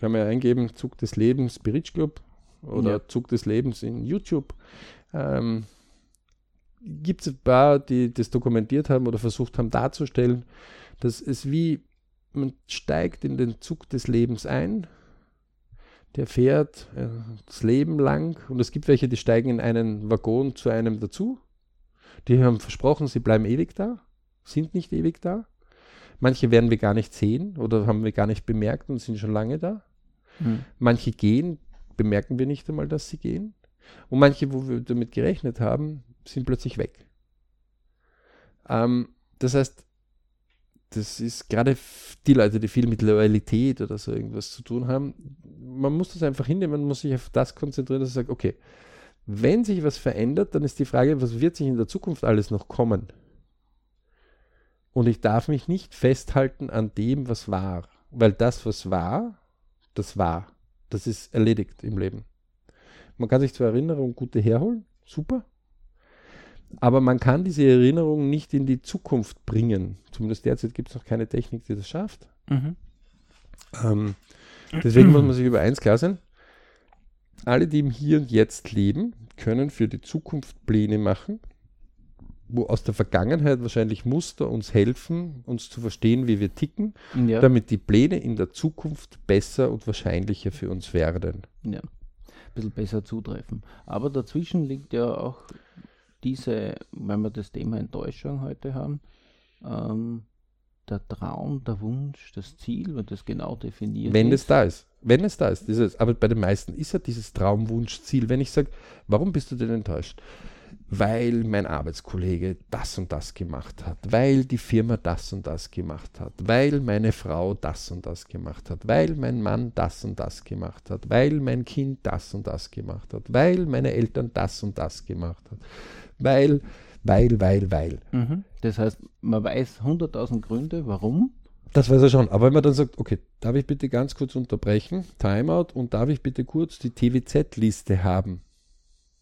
kann man ja eingeben, Zug des Lebens Spirit Club oder Ja. Zug des Lebens in YouTube. Ähm, Gibt es ein paar, die das dokumentiert haben oder versucht haben darzustellen, dass es wie, man steigt in den Zug des Lebens ein, der fährt äh, das Leben lang und es gibt welche, die steigen in einen Waggon zu einem dazu. Die haben versprochen, sie bleiben ewig da, sind nicht ewig da. Manche werden wir gar nicht sehen oder haben wir gar nicht bemerkt und sind schon lange da. Mhm. Manche gehen, bemerken wir nicht einmal, dass sie gehen. Und manche, wo wir damit gerechnet haben, sind plötzlich weg. Ähm, das heißt, das ist gerade die Leute, die viel mit Loyalität oder so irgendwas zu tun haben. Man muss das einfach hinnehmen, man muss sich auf das konzentrieren, dass man sagt, okay, wenn sich was verändert, dann ist die Frage, was wird sich in der Zukunft alles noch kommen? Und ich darf mich nicht festhalten an dem, was war. Weil das, was war, das war. Das ist erledigt im Leben. Man kann sich zwar Erinnerungen gute herholen, super, aber man kann diese Erinnerungen nicht in die Zukunft bringen. Zumindest derzeit gibt es noch keine Technik, die das schafft. Mhm. Ähm, deswegen muss man sich über eins klar sein. Alle, die im Hier und Jetzt leben, können für die Zukunft Pläne machen aus der Vergangenheit wahrscheinlich Muster uns helfen, uns zu verstehen, wie wir ticken, Ja. damit die Pläne in der Zukunft besser und wahrscheinlicher für uns werden. Ja, ein bisschen besser zutreffen. Aber dazwischen liegt ja auch diese, wenn wir das Thema Enttäuschung heute haben, ähm, der Traum, der Wunsch, das Ziel, wenn das genau definiert Wenn ist. es da ist. Wenn es da ist. Dieses, aber bei den meisten ist ja dieses Traumwunschziel. Wenn ich sage, warum bist du denn enttäuscht? Weil mein Arbeitskollege das und das gemacht hat, weil die Firma das und das gemacht hat, weil meine Frau das und das gemacht hat, weil mein Mann das und das gemacht hat, weil mein Kind das und das gemacht hat, weil meine Eltern das und das gemacht hat, weil, weil, weil, weil. Mhm. Das heißt, man weiß 100.000 Gründe, warum. Das weiß er schon. Aber wenn man dann sagt, okay, darf ich bitte ganz kurz unterbrechen, Timeout und darf ich bitte kurz die TWZ-Liste haben?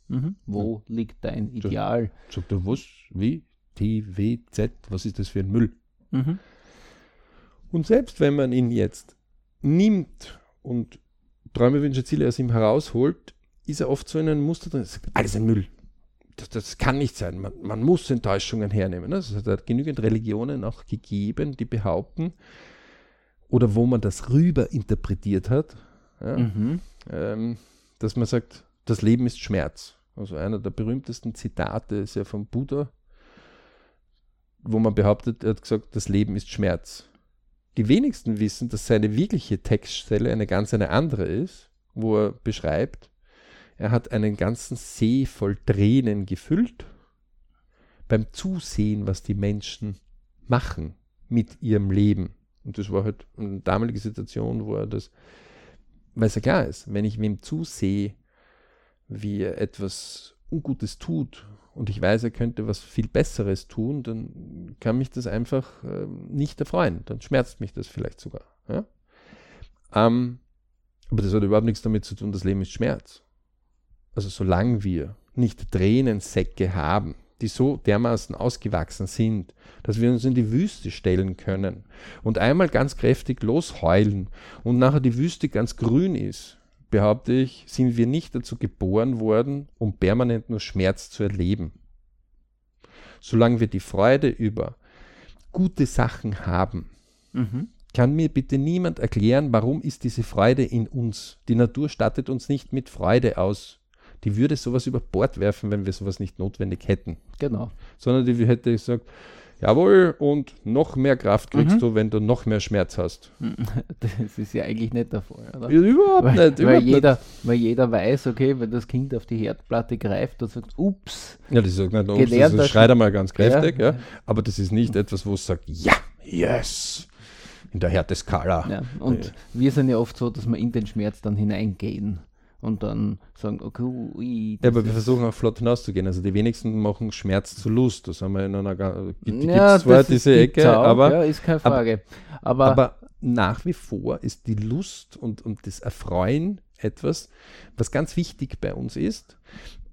Mhm. Wo liegt dein Ideal? Sagt er, was? Wie? TWZ? Was ist das für ein Müll? Mhm. Und selbst wenn man ihn jetzt nimmt und Träume, Wünsche, Ziele aus ihm herausholt, ist er oft so in einem Muster drin, sagt, alles ein Müll. Das, das kann nicht sein. Man, man muss Enttäuschungen hernehmen. ne? Es hat genügend Religionen auch gegeben, die behaupten, oder wo man das rüber interpretiert hat, ja, Mhm. ähm, dass man sagt, das Leben ist Schmerz. Also einer der berühmtesten Zitate ist ja vom Buddha, wo man behauptet, er hat gesagt, das Leben ist Schmerz. Die wenigsten wissen, dass seine wirkliche Textstelle eine ganz eine andere ist, wo er beschreibt, er hat einen ganzen See voll Tränen gefüllt beim Zusehen, was die Menschen machen mit ihrem Leben. Und das war halt eine damalige Situation, wo er das, weil es ja klar ist, wenn ich wem zusehe, wie er etwas Ungutes tut und ich weiß, er könnte was viel Besseres tun, dann kann mich das einfach äh, nicht erfreuen. Dann schmerzt mich das vielleicht sogar. Ja? Ähm, aber das hat überhaupt nichts damit zu tun, das Leben ist Schmerz. Also solange wir nicht Tränensäcke haben, die so dermaßen ausgewachsen sind, dass wir uns in die Wüste stellen können und einmal ganz kräftig losheulen und nachher die Wüste ganz grün ist, behaupte ich, sind wir nicht dazu geboren worden, um permanent nur Schmerz zu erleben. Solange wir die Freude über gute Sachen haben, Mhm. kann mir bitte niemand erklären, warum ist diese Freude in uns? Die Natur stattet uns nicht mit Freude aus. Die würde sowas über Bord werfen, wenn wir sowas nicht notwendig hätten. Genau. Sondern die hätte gesagt, jawohl, und noch mehr Kraft kriegst Mhm. du, wenn du noch mehr Schmerz hast. Das ist ja eigentlich nicht der Fall, oder? Ja, überhaupt Weil, nicht. weil, Überhaupt jeder, weil jeder weiß, okay, wenn das Kind auf die Herdplatte greift, dann sagt ups. nicht. Ja, das sagt nicht, ups, Gelernter das schreit einmal ganz kräftig, ja. Ja. Aber das ist nicht etwas, wo es sagt, ja, yes, in der Härteskala. Ja. Und Ja. wir sind ja oft so, dass wir in den Schmerz dann hineingehen und dann sagen, okay, ui, Ja, aber wir versuchen auch flott hinauszugehen. Also die wenigsten machen Schmerz zu Lust. Das haben wir in einer gibt ja, es zwar das diese Ecke, auch, aber, ja, ist keine Frage. Aber, aber nach wie vor ist die Lust und, und das Erfreuen etwas, was ganz wichtig bei uns ist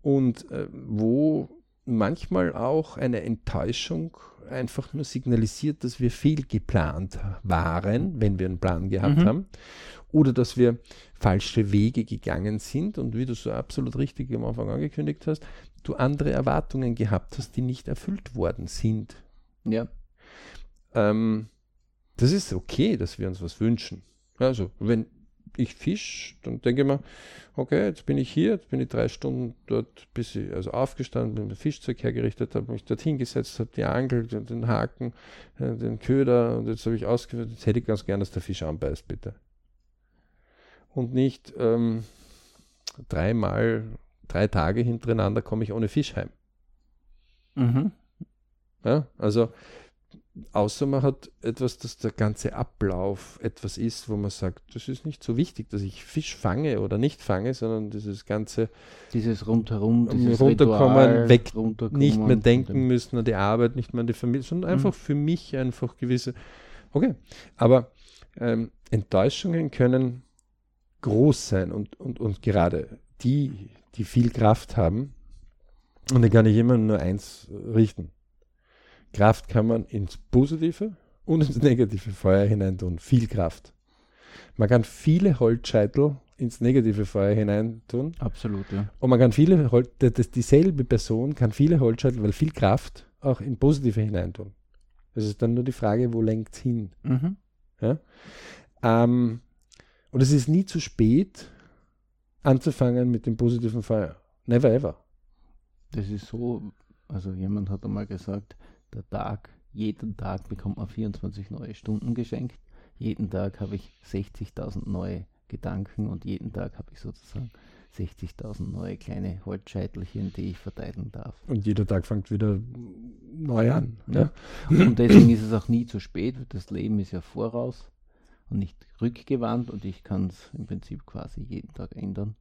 und äh, wo manchmal auch eine Enttäuschung einfach nur signalisiert, dass wir fehlgeplant waren, wenn wir einen Plan gehabt Mhm. haben, oder dass wir falsche Wege gegangen sind und wie du so absolut richtig am Anfang angekündigt hast, du andere Erwartungen gehabt hast, die nicht erfüllt worden sind. ja, Ähm, das ist okay, dass wir uns was wünschen. Also, wenn ich fisch, dann denke ich mir, okay, jetzt bin ich hier, jetzt bin ich drei Stunden dort, bis ich also aufgestanden bin, Fischzeug hergerichtet habe, mich dort hingesetzt habe, die Angel, den, Haken, äh, den Köder und jetzt habe ich ausgeführt, jetzt hätte ich ganz gern, dass der Fisch anbeißt, bitte. Und nicht ähm, dreimal, drei Tage hintereinander komme ich ohne Fisch heim. mhm. Ja, also außer man hat etwas, dass der ganze Ablauf etwas ist, wo man sagt, das ist nicht so wichtig, dass ich Fisch fange oder nicht fange, sondern dieses ganze dieses Rundherum, Um dieses runterkommen, Ritual, weg, runterkommen nicht mehr denken müssen an die Arbeit, nicht mehr an die Familie, sondern Mhm. einfach für mich einfach gewisse, okay, aber ähm, Enttäuschungen können groß sein und, und, und gerade die, die viel Kraft haben, und da kann ich immer nur eins richten. Kraft kann man ins Positive und ins negative Feuer hineintun. Viel Kraft. Man kann viele Holzscheitel ins negative Feuer hineintun. Absolut, ja. Und man kann viele, Hol- das, dieselbe Person kann viele Holzscheitel, weil viel Kraft auch in positive hineintun. Es ist dann nur die Frage, wo lenkt es hin? Mhm. Ähm, und es ist nie zu spät, anzufangen mit dem positiven Feuer. Never ever. Das ist so, also jemand hat einmal gesagt, der Tag, jeden Tag bekommt man 24 neue Stunden geschenkt. Jeden Tag habe ich 60.000 neue Gedanken und jeden Tag habe ich sozusagen 60.000 neue kleine Holzscheitelchen, die ich verteilen darf. Und jeder Tag fängt wieder neu an. Ja. Und deswegen ist es auch nie zu spät, das Leben ist ja voraus und nicht rückgewandt und ich kann es im Prinzip quasi jeden Tag ändern.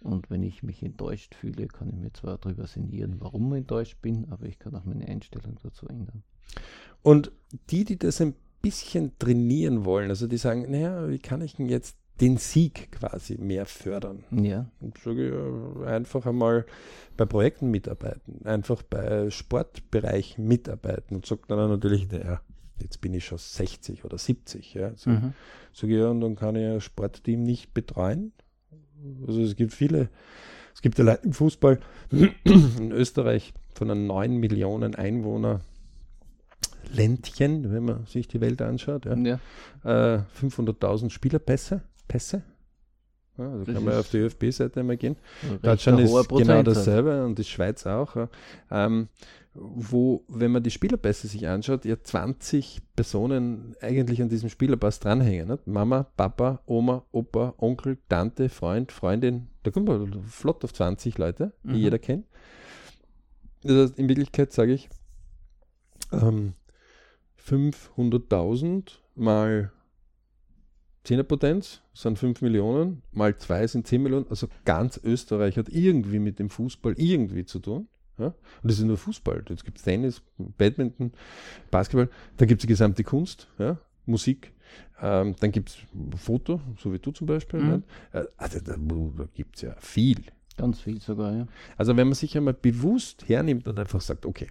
Und wenn ich mich enttäuscht fühle, kann ich mir zwar darüber sinnieren, warum ich enttäuscht bin, aber ich kann auch meine Einstellung dazu ändern. Und die, die das ein bisschen trainieren wollen, also die sagen, naja, wie kann ich denn jetzt den Sieg quasi mehr fördern? Ja, Und sage äh, einfach einmal bei Projekten mitarbeiten, einfach bei Sportbereichen mitarbeiten und sagt dann natürlich, naja, jetzt bin ich schon 60 oder 70. Ja. So, mhm. Ich, ja, und dann kann ich ein Sportteam nicht betreuen. Also es gibt viele, es gibt ja Leute im Fußball in Österreich von einem 9 Millionen Einwohner Ländchen, wenn man sich die Welt anschaut, ja, ja. äh, 500.000 Spielerpässe, Pässe. Also Das kann man auf die ÖFB-Seite mal gehen. Deutschland ist genau Prozentsatz. dasselbe und die Schweiz auch. Ähm, wo, wenn man die Spielerpässe sich anschaut, ja 20 Personen eigentlich an diesem Spielerpass dranhängen. Nicht? Mama, Papa, Oma, Opa, Onkel, Tante, Freund, Freundin. Da kommt man flott auf 20 Leute, die Mhm. jeder kennt. Das heißt, in Wirklichkeit sage ich, ähm, 500.000 mal 10er Potenz sind 5 Millionen, mal 2 sind 10 Millionen. Also ganz Österreich hat irgendwie mit dem Fußball irgendwie zu tun. Ja? Und das ist nur Fußball. Jetzt gibt es Tennis, Badminton, Basketball. Da gibt es die gesamte Kunst, ja? Musik. Ähm, dann gibt es Foto, so wie du zum Beispiel. Mhm. Nicht? Äh, Also da, da gibt es ja viel. Ganz viel sogar, ja. Also wenn man sich einmal bewusst hernimmt und einfach sagt, okay,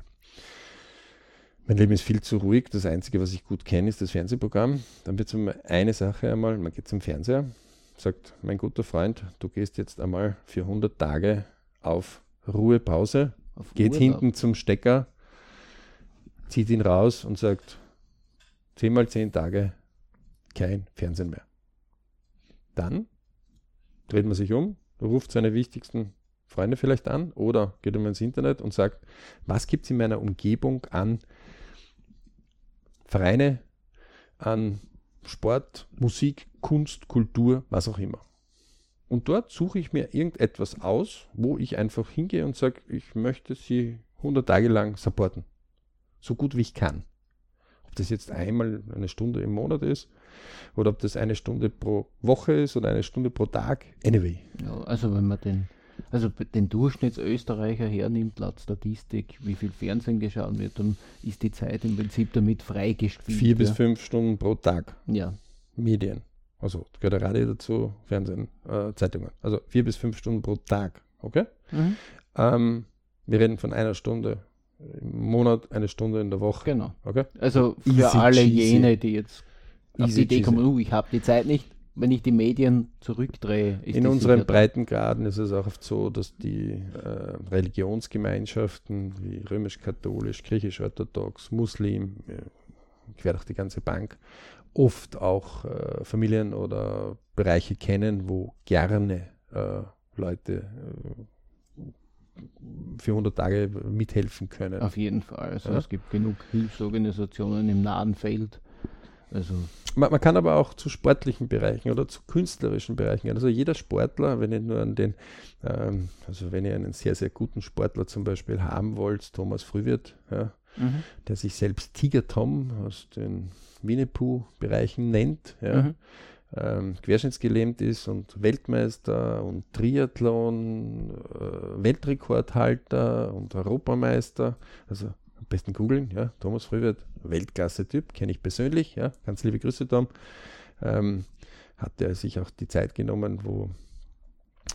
mein Leben ist viel zu ruhig, das Einzige, was ich gut kenne, ist das Fernsehprogramm, dann wird es eine Sache einmal, man geht zum Fernseher, sagt, mein guter Freund, du gehst jetzt einmal für 100 Tage auf Ruhepause, Auf geht Urlaub. hinten zum Stecker, zieht ihn raus und sagt, 10 mal 10 Tage kein Fernsehen mehr. Dann dreht man sich um, ruft seine wichtigsten Freunde vielleicht an oder geht um ins Internet und sagt, was gibt es in meiner Umgebung an Vereine, an Sport, Musik, Kunst, Kultur, was auch immer. Und dort suche ich mir irgendetwas aus, wo ich einfach hingehe und sage, ich möchte sie 100 Tage lang supporten. So gut wie ich kann. Ob das jetzt einmal eine Stunde im Monat ist oder ob das eine Stunde pro Woche ist oder eine Stunde pro Tag. Anyway. Ja, also wenn man den, also den Durchschnittsösterreicher hernimmt, laut Statistik, wie viel Fernsehen geschaut wird, dann ist die Zeit im Prinzip damit freigespielt. Vier bis ja. fünf Stunden pro Tag. Ja, Medien. Also gehört der Radio dazu, Fernsehen, äh, Zeitungen. Also vier bis fünf Stunden pro Tag. Okay? mhm. Ähm, wir reden von einer Stunde im Monat, eine Stunde in der Woche. genau. Okay? Also für Easy alle cheesy. jene, die jetzt auf Easy die Idee cheesy. kommen, uh, ich habe die Zeit nicht, wenn ich die Medien zurückdrehe. In unseren. Breitengraden ist es auch oft so, dass die äh, Religionsgemeinschaften wie römisch-katholisch, griechisch-orthodox, Muslim, quer durch die ganze Bank, oft auch äh, Familien oder Bereiche kennen, wo gerne äh, Leute äh, für 100 Tage mithelfen können. Auf jeden Fall. Also Ja. es gibt genug Hilfsorganisationen im nahen Feld. Also Man, man kann aber auch zu sportlichen Bereichen oder zu künstlerischen Bereichen gehen. Also jeder Sportler, wenn ihr nur an den, ähm, also wenn ihr einen sehr, sehr guten Sportler zum Beispiel haben wollt, Thomas Frühwirt, ja, mhm. der sich selbst Tiger Tom aus den Winnetou-Bereichen nennt, ja, Mhm. ähm, querschnittsgelähmt ist und Weltmeister und Triathlon, äh, Weltrekordhalter und Europameister. Also am besten googeln, ja, Thomas Frühwirt, Weltklasse-Typ, kenne ich persönlich, ja, ganz liebe Grüße, Tom. Ähm, hat er sich auch die Zeit genommen, wo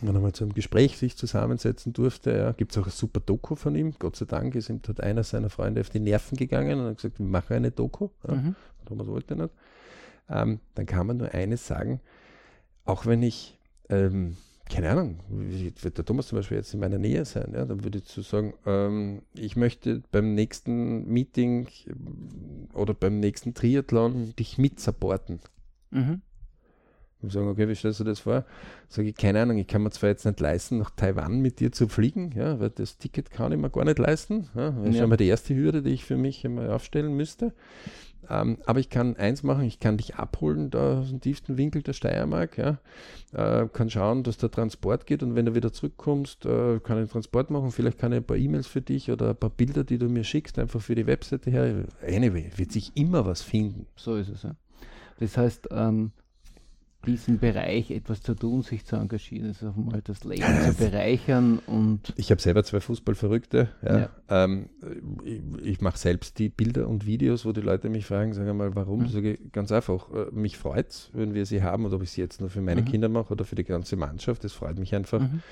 man einmal zu einem Gespräch sich zusammensetzen durfte. Ja. Gibt es auch ein super Doku von ihm. Gott sei Dank ist ihm dort einer seiner Freunde auf die Nerven gegangen und hat gesagt, wir machen eine Doku. Ja. Mhm. Thomas wollte nicht. Ähm, dann kann man nur eines sagen, auch wenn ich ähm, keine Ahnung, wird der Thomas zum Beispiel jetzt in meiner Nähe sein, ja, dann würde ich zu so sagen, ähm, ich möchte beim nächsten Meeting oder beim nächsten Triathlon dich mit supporten. Mhm. Und sagen, okay, wie stellst du das vor? Sage ich, keine Ahnung, ich kann mir zwar jetzt nicht leisten, nach Taiwan mit dir zu fliegen, ja, weil das Ticket kann ich mir gar nicht leisten. Ja, das ist ja. schon mal die erste Hürde, die ich für mich einmal aufstellen müsste. Ähm, aber ich kann eins machen, ich kann dich abholen da aus dem tiefsten Winkel der Steiermark, ja. Äh, kann schauen, dass der Transport geht und wenn du wieder zurückkommst, äh, kann ich den Transport machen. Vielleicht kann ich ein paar E-Mails für dich oder ein paar Bilder, die du mir schickst, einfach für die Webseite her. Anyway, wird sich immer was finden. So ist es, ja. Das heißt, ähm, diesen Bereich etwas zu tun, sich zu engagieren, also mal das Leben zu bereichern und. Ich habe selber zwei Fußballverrückte. Ja. ja. Ähm, ich, ich mache selbst die Bilder und Videos, wo die Leute mich fragen, sagen mal, warum? Mhm. Sage ich ganz einfach, äh, mich freut es, wenn wir sie haben oder ob ich sie jetzt nur für meine mhm. Kinder mache oder für die ganze Mannschaft. Das freut mich einfach, mhm.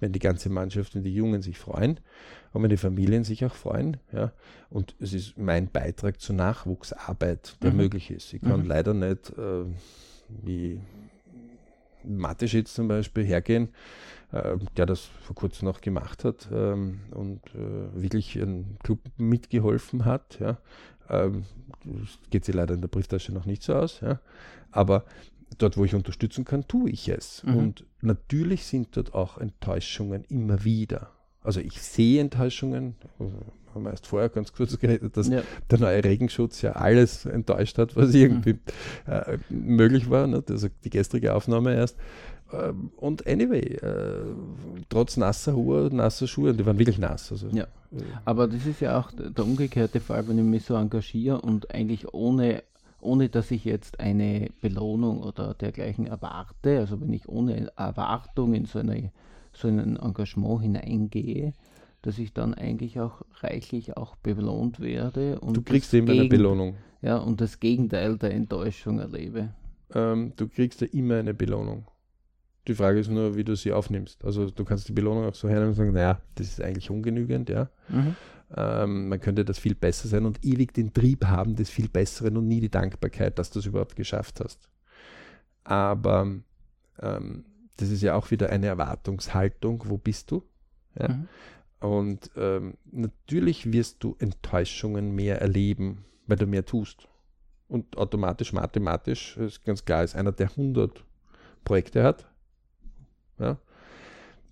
wenn die ganze Mannschaft und die Jungen sich freuen und wenn die Familien sich auch freuen. Ja. Und es ist mein Beitrag zur Nachwuchsarbeit, der mhm. möglich ist. Ich kann mhm. leider nicht. Äh, wie Mateschitz zum Beispiel hergehen, äh, der das vor kurzem noch gemacht hat ähm, und äh, wirklich einen Club mitgeholfen hat. Ja. Ähm, geht sie leider in der Brieftasche noch nicht so aus, ja. aber dort, wo ich unterstützen kann, tue ich es. Mhm. Und natürlich sind dort auch Enttäuschungen immer wieder. Also ich sehe Enttäuschungen, haben wir erst vorher ganz kurz geredet, dass ja. der neue Regenschutz ja alles enttäuscht hat, was irgendwie mhm. äh, möglich war. Ne? Also die gestrige Aufnahme erst. Ähm, und anyway, äh, trotz nasser Hohe, nasser Schuhe, die waren wirklich nass. Also, ja. Äh, Aber das ist ja auch der umgekehrte Fall, wenn ich mich so engagiere und eigentlich ohne ohne dass ich jetzt eine Belohnung oder dergleichen erwarte, also wenn ich ohne Erwartung in so, eine, so ein Engagement hineingehe, dass ich dann eigentlich auch reichlich auch belohnt werde. Und du kriegst immer eine Belohnung. Ja, und das Gegenteil der Enttäuschung erlebe. Ähm, du kriegst ja immer eine Belohnung. Die Frage ist nur, wie du sie aufnimmst. Also du kannst die Belohnung auch so hernehmen und sagen, naja, das ist eigentlich ungenügend, ja. Mhm. Ähm, man könnte das viel besser sein und ewig den Trieb haben des viel Besseren und nie die Dankbarkeit, dass du es überhaupt geschafft hast. Aber ähm, das ist ja auch wieder eine Erwartungshaltung. Wo bist du? Ja? Mhm. Und ähm, natürlich wirst du Enttäuschungen mehr erleben, weil du mehr tust. Und automatisch, mathematisch, ist ganz klar, ist einer, der 100 Projekte hat, ja,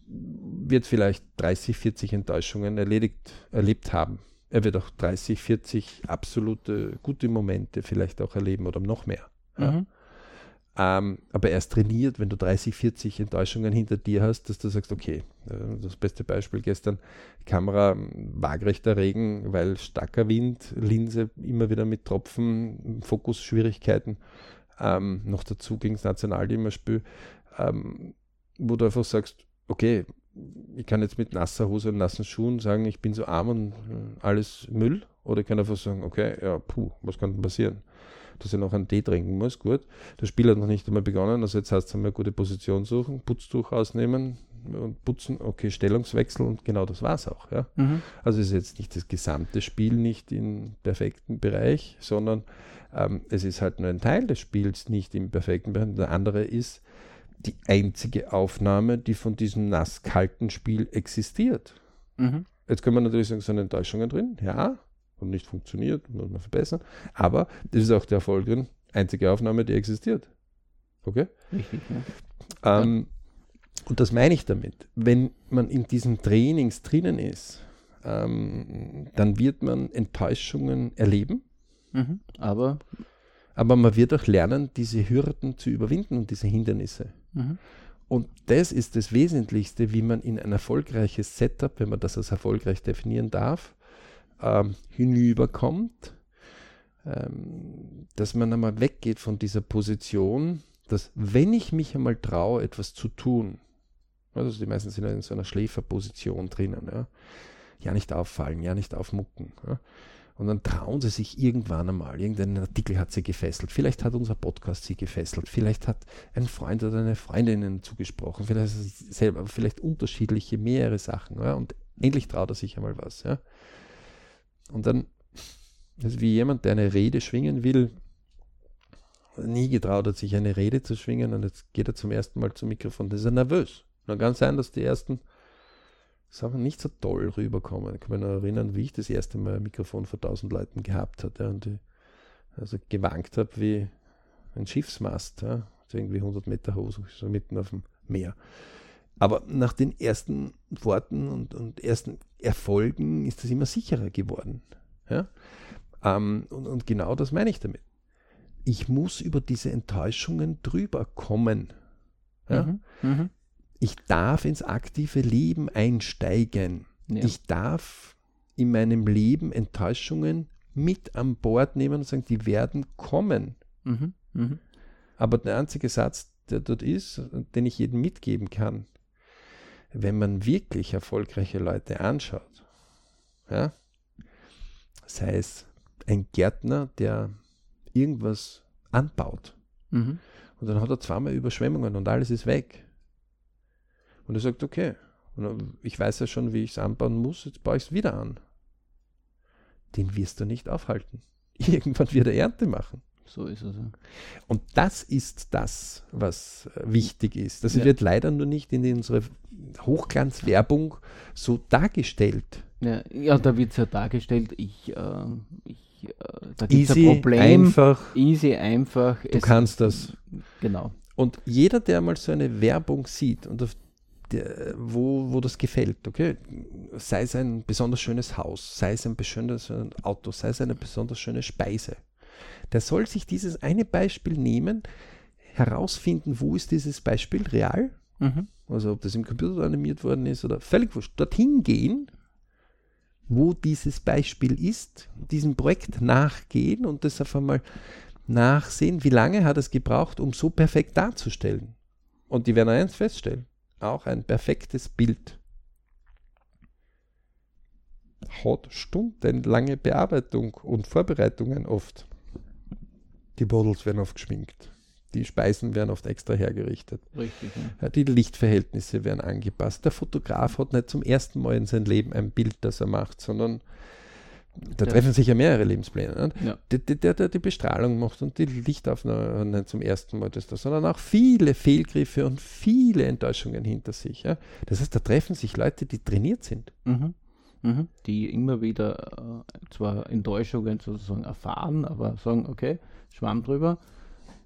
wird vielleicht 30, 40 Enttäuschungen erledigt, erlebt haben. Er wird auch 30, 40 absolute gute Momente vielleicht auch erleben oder noch mehr. Ja. Mhm. Ähm, aber erst trainiert, wenn du 30, 40 Enttäuschungen hinter dir hast, dass du sagst, okay, äh, das beste Beispiel gestern, Kamera, waagrechter Regen, weil starker Wind, Linse immer wieder mit Tropfen, Fokusschwierigkeiten. Ähm, noch dazu gegen das Nationalteam-Spiel, ähm, wo du einfach sagst, okay, ich kann jetzt mit nasser Hose und nassen Schuhen sagen, ich bin so arm und äh, alles Müll. Oder ich kann einfach sagen, okay, ja, puh, was kann denn passieren? Dass er noch einen Tee trinken muss. Gut, das Spiel hat noch nicht einmal begonnen, also jetzt heißt es einmal gute Position suchen, Putztuch ausnehmen und putzen, okay, Stellungswechsel und genau das war es auch. Ja? Mhm. Also es ist jetzt nicht das gesamte Spiel nicht im perfekten Bereich, sondern ähm, es ist halt nur ein Teil des Spiels nicht im perfekten Bereich. Der andere ist die einzige Aufnahme, die von diesem nass-kalten Spiel existiert. Mhm. Jetzt können wir natürlich sagen, sind Enttäuschungen drin, ja, und nicht funktioniert, muss man verbessern. Aber das ist auch der Erfolg drin, einzige Aufnahme, die existiert. Okay? Richtig, ja. Ähm, und das meine ich damit. Wenn man in diesen Trainings drinnen ist, ähm, dann wird man Enttäuschungen erleben. Mhm, aber aber man wird auch lernen, diese Hürden zu überwinden und diese Hindernisse. Mhm. Und das ist das Wesentlichste, wie man in ein erfolgreiches Setup, wenn man das als erfolgreich definieren darf, ähm, hinüberkommt, ähm, dass man einmal weggeht von dieser Position, dass wenn ich mich einmal traue, etwas zu tun, also die meisten sind ja in so einer Schläferposition drinnen, ja, ja nicht auffallen, ja nicht aufmucken. Ja. Und dann trauen sie sich irgendwann einmal, irgendein Artikel hat sie gefesselt, vielleicht hat unser Podcast sie gefesselt, vielleicht hat ein Freund oder eine Freundin ihnen zugesprochen, vielleicht selber, vielleicht unterschiedliche, mehrere Sachen. Ja, und endlich traut er sich einmal was. Ja. Und dann, das ist wie jemand, der eine Rede schwingen will nie getraut hat, sich eine Rede zu schwingen und jetzt geht er zum ersten Mal zum Mikrofon. Da ist er nervös. dann kann sein, dass die ersten Sachen nicht so toll rüberkommen. Ich kann mich noch erinnern, wie ich das erste Mal ein Mikrofon vor tausend Leuten gehabt hatte und ich also gewankt habe wie ein Schiffsmast, ja, irgendwie 100 Meter hoch, so mitten auf dem Meer. Aber nach den ersten Worten und, und ersten Erfolgen ist das immer sicherer geworden. Ja? Ähm, und, und genau das meine ich damit. Ich muss über diese Enttäuschungen drüber kommen. Ja? Mhm, mh. Ich darf ins aktive Leben einsteigen. Ja. Ich darf in meinem Leben Enttäuschungen mit an Bord nehmen und sagen, die werden kommen. Mhm, mh. Aber der einzige Satz, der dort ist, den ich jedem mitgeben kann, wenn man wirklich erfolgreiche Leute anschaut, ja, sei es ein Gärtner, der irgendwas anbaut mhm. und dann hat er zweimal Überschwemmungen und alles ist weg. Und er sagt, okay, ich weiß ja schon, wie ich es anbauen muss, jetzt baue ich es wieder an. Den wirst du nicht aufhalten. Irgendwann wird er Ernte machen. So ist es. Ja. Und das ist das, was äh, wichtig ist. Das ja. wird leider nur nicht in unserer Hochglanzwerbung so dargestellt. Ja, ja da wird es ja dargestellt, ich, äh, ich äh, da gibt es ein Problem. Einfach. Easy, einfach. Du kannst das. Genau. Und jeder, der mal so eine Werbung sieht und auf der, wo, wo das gefällt, okay, sei es ein besonders schönes Haus, sei es ein besonders Auto, sei es eine besonders schöne Speise, der soll sich dieses eine Beispiel nehmen, herausfinden, wo ist dieses Beispiel real, mhm. also ob das im Computer animiert worden ist oder völlig wurscht, dorthin gehen, wo dieses Beispiel ist, diesem Projekt nachgehen und das einfach mal nachsehen, wie lange hat es gebraucht, um so perfekt darzustellen. Und die werden eins feststellen, auch ein perfektes Bild hat stundenlange Bearbeitung und Vorbereitungen oft. Die Bodels werden oft geschminkt. Die Speisen werden oft extra hergerichtet. Richtig. Ja. Die Lichtverhältnisse werden angepasst. Der Fotograf hat nicht zum ersten Mal in seinem Leben ein Bild, das er macht, sondern da ja. treffen sich ja mehrere Lebenspläne. Ja. Der, der, der, die Bestrahlung macht und die Lichtaufnahme nicht zum ersten Mal das da, sondern auch viele Fehlgriffe und viele Enttäuschungen hinter sich. Ja. Das heißt, da treffen sich Leute, die trainiert sind. Mhm. Mhm. Die immer wieder äh, zwar Enttäuschungen sozusagen erfahren, aber sagen, okay, Schwamm drüber,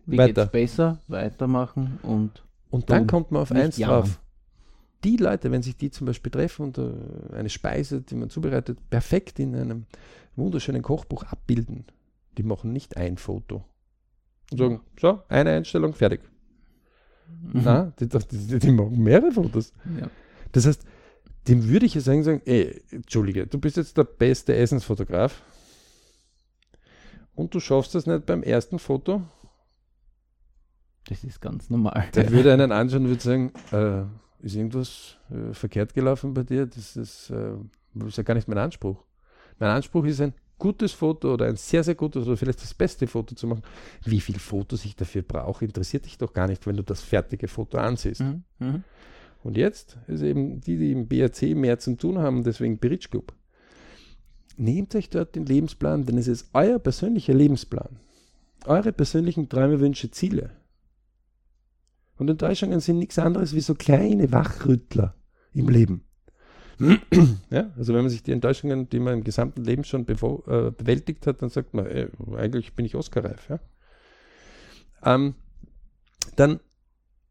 wie Weiter. geht's besser, weitermachen und und dann kommt man auf eins jammern. drauf. Die Leute, wenn sich die zum Beispiel treffen und uh, eine Speise, die man zubereitet, perfekt in einem wunderschönen Kochbuch abbilden, die machen nicht ein Foto. Und sagen, so, eine Einstellung, fertig. Mhm. Nein, die, die, die, machen mehrere Fotos. Ja. Das heißt, dem würde ich ja sagen, sagen, ey, Entschuldige, du bist jetzt der beste Essensfotograf und du schaffst das nicht beim ersten Foto. Das ist ganz normal. Der würde einen anschauen und würde sagen, äh, ist irgendwas äh, verkehrt gelaufen bei dir? Das ist, äh, das ist ja gar nicht mein Anspruch. Mein Anspruch ist ein gutes Foto oder ein sehr, sehr gutes oder vielleicht das beste Foto zu machen. Wie viele Fotos ich dafür brauche, interessiert dich doch gar nicht, wenn du das fertige Foto ansiehst. Mhm. Mhm. Und jetzt ist eben die, die im BRC mehr zu tun haben, deswegen Bridge Club. Nehmt euch dort den Lebensplan, denn es ist euer persönlicher Lebensplan. Eure persönlichen Träume, Wünsche, Ziele. Und Enttäuschungen sind nichts anderes wie so kleine Wachrüttler im Leben. ja, also wenn man sich die Enttäuschungen, die man im gesamten Leben schon äh, bewältigt hat, dann sagt man, ey, eigentlich bin ich Oscar-reif. Ja? Ähm, dann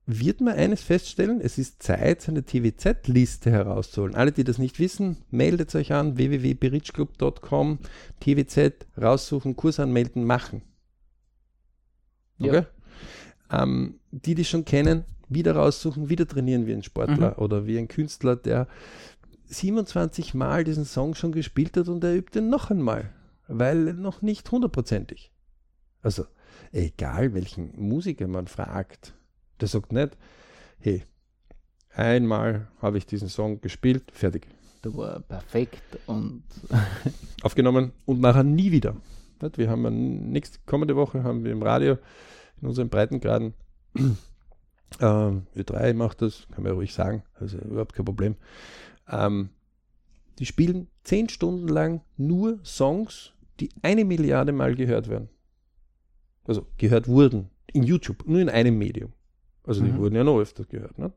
wird man eines feststellen, es ist Zeit, seine TWZ-Liste herauszuholen. Alle, die das nicht wissen, meldet euch an www.berichclub.com, TWZ raussuchen, Kurs anmelden, machen. Okay? Ja. Ähm, die, die schon kennen, wieder raussuchen, wieder trainieren wie ein Sportler mhm. oder wie ein Künstler, der 27 Mal diesen Song schon gespielt hat und er übt ihn noch einmal, weil noch nicht hundertprozentig. Also, egal welchen Musiker man fragt, der sagt nicht, hey, einmal habe ich diesen Song gespielt, fertig. Der war perfekt und aufgenommen und nachher nie wieder. Wir haben nächste kommende Woche haben wir im Radio in unseren Breitengraden ähm, Ö3 macht das, kann man ja ruhig sagen, also überhaupt kein Problem. Ähm, die spielen zehn Stunden lang nur Songs, die eine Milliarde Mal gehört werden. also gehört wurden, in YouTube, nur in einem Medium. Also die Mhm. wurden ja noch öfter gehört. Ne?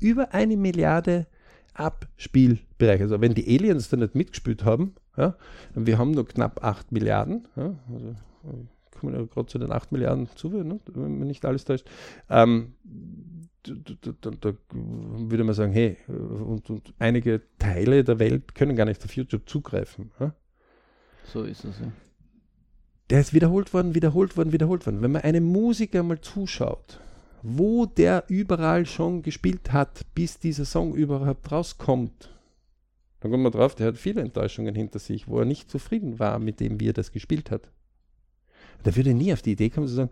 Über eine Milliarde Abspielbereiche. Also wenn die Aliens da nicht mitgespielt haben, ja, wir haben nur knapp 8 Milliarden, ja, also kommen ja gerade zu den 8 Milliarden zu, ne, wenn man nicht alles täuscht, ähm, da, würde man sagen, hey, und, und einige Teile der Welt können gar nicht auf YouTube zugreifen. Ja? So ist es, ja. Der ist wiederholt worden, wiederholt worden, wiederholt worden. Wenn man einem Musiker mal zuschaut, wo der überall schon gespielt hat, bis dieser Song überhaupt rauskommt, dann kommt man drauf, der hat viele Enttäuschungen hinter sich, wo er nicht zufrieden war mit dem, wie er das gespielt hat. Der würde nie auf die Idee kommen zu sagen,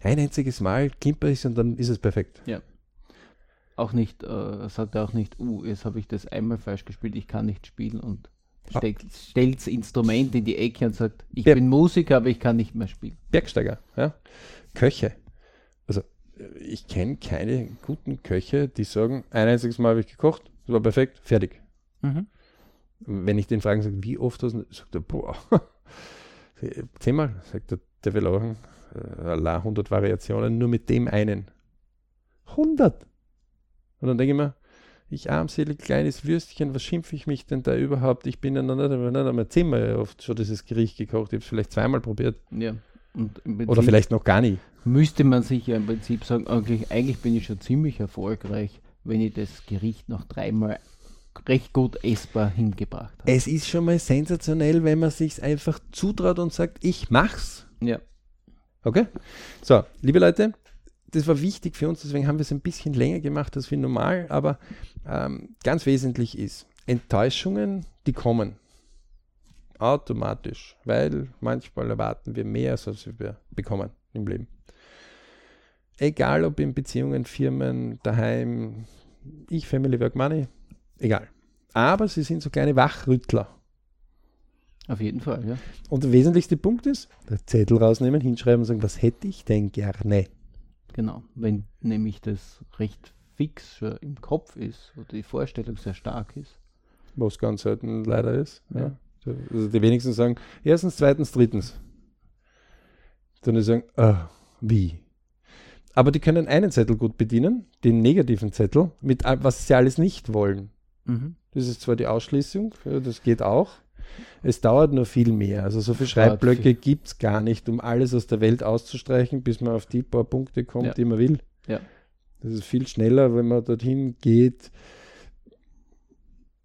ein einziges Mal klimper ich und dann ist es perfekt. Auch nicht, äh, sagt er auch nicht, uh, jetzt habe ich das einmal falsch gespielt, ich kann nicht spielen und Ah. stellt, das Instrument in die Ecke und sagt, ich Ja. bin Musiker, aber ich kann nicht mehr spielen. Bergsteiger, ja? Köche. Äh, ich kenne keine guten Köche, die sagen, ein einziges Mal habe ich gekocht, das war perfekt, fertig. Wenn ich den fragen sage, wie oft hast du, sagt er, boah, zehnmal, sagt er, der will auch Allah, 100 Variationen, nur mit dem einen. 100! Und dann denke ich mir, ich armselig kleines Würstchen, was schimpfe ich mich denn da überhaupt? Ich bin ja noch nicht einmal zehnmal oft schon dieses Gericht gekocht, ich habe es vielleicht zweimal probiert. Ja. Oder vielleicht noch gar nie. müsste man sich ja im Prinzip sagen, eigentlich, eigentlich bin ich schon ziemlich erfolgreich, wenn ich das Gericht noch dreimal recht gut essbar hingebracht habe. Es ist schon mal sensationell, wenn man sich einfach zutraut und sagt, ich mach's. Ja. Okay? So, liebe Leute, das war wichtig für uns, deswegen haben wir es ein bisschen länger gemacht als wie normal, aber ähm, ganz wesentlich ist, Enttäuschungen, die kommen automatisch, weil manchmal erwarten wir mehr, als wir bekommen im Leben. Egal ob in Beziehungen, Firmen, daheim, ich, Family, Work, Money, egal. Aber sie sind so kleine Wachrüttler. Auf jeden Fall, ja. Und der wesentlichste Punkt ist, der Zettel rausnehmen, hinschreiben und sagen, was hätte ich denn gerne? Genau. Wenn nämlich das recht fix im Kopf ist oder die Vorstellung sehr stark ist. Was ganz selten leider ist. Ja. Ja. Also die wenigsten sagen, erstens, zweitens, drittens. Die sagen, ah, wie? Aber die können einen Zettel gut bedienen, den negativen Zettel, mit was sie alles nicht wollen. Mhm. Das ist zwar die Ausschließung, das geht auch. Es dauert nur viel mehr. Also so viele Schreibblöcke gibt es gar nicht, um alles aus der Welt auszustreichen, bis man auf die paar Punkte kommt, Ja. die man will. Ja. Das ist viel schneller, wenn man dorthin geht.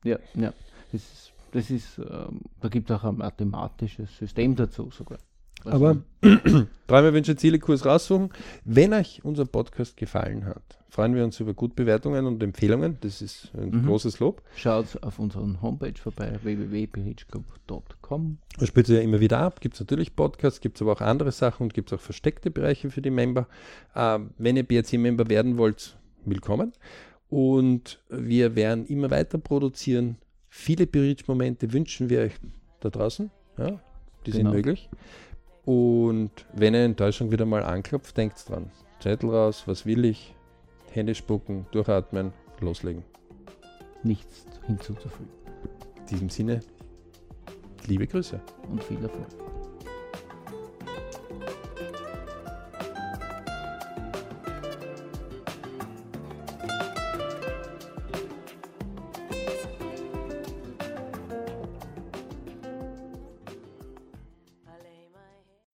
Ja, ja. Das ist, das ist ähm, da gibt es auch ein mathematisches System dazu sogar. Was Aber man- Träume, Wünsche, Ziele, Kurs raussuchen. Wenn euch unser Podcast gefallen hat, freuen wir uns über Gutbewertungen und Empfehlungen. Das ist ein Mhm. großes Lob. schaut auf unserer Homepage vorbei, www.berichclub.com. Das spielt ja immer wieder ab. Gibt es natürlich Podcasts, gibt es aber auch andere Sachen und gibt es auch versteckte Bereiche für die Member. Ähm, wenn ihr BRC-Member werden wollt, willkommen. Und wir werden immer weiter produzieren. Viele Berichtsmomente wünschen wir euch da draußen. Ja, die sind Genau. möglich. Und wenn eine Enttäuschung wieder mal anklopft, denkt dran. Zettel raus, was will ich? Hände spucken, durchatmen, loslegen. Nichts hinzuzufügen. In diesem Sinne, liebe Grüße. Und viel Erfolg.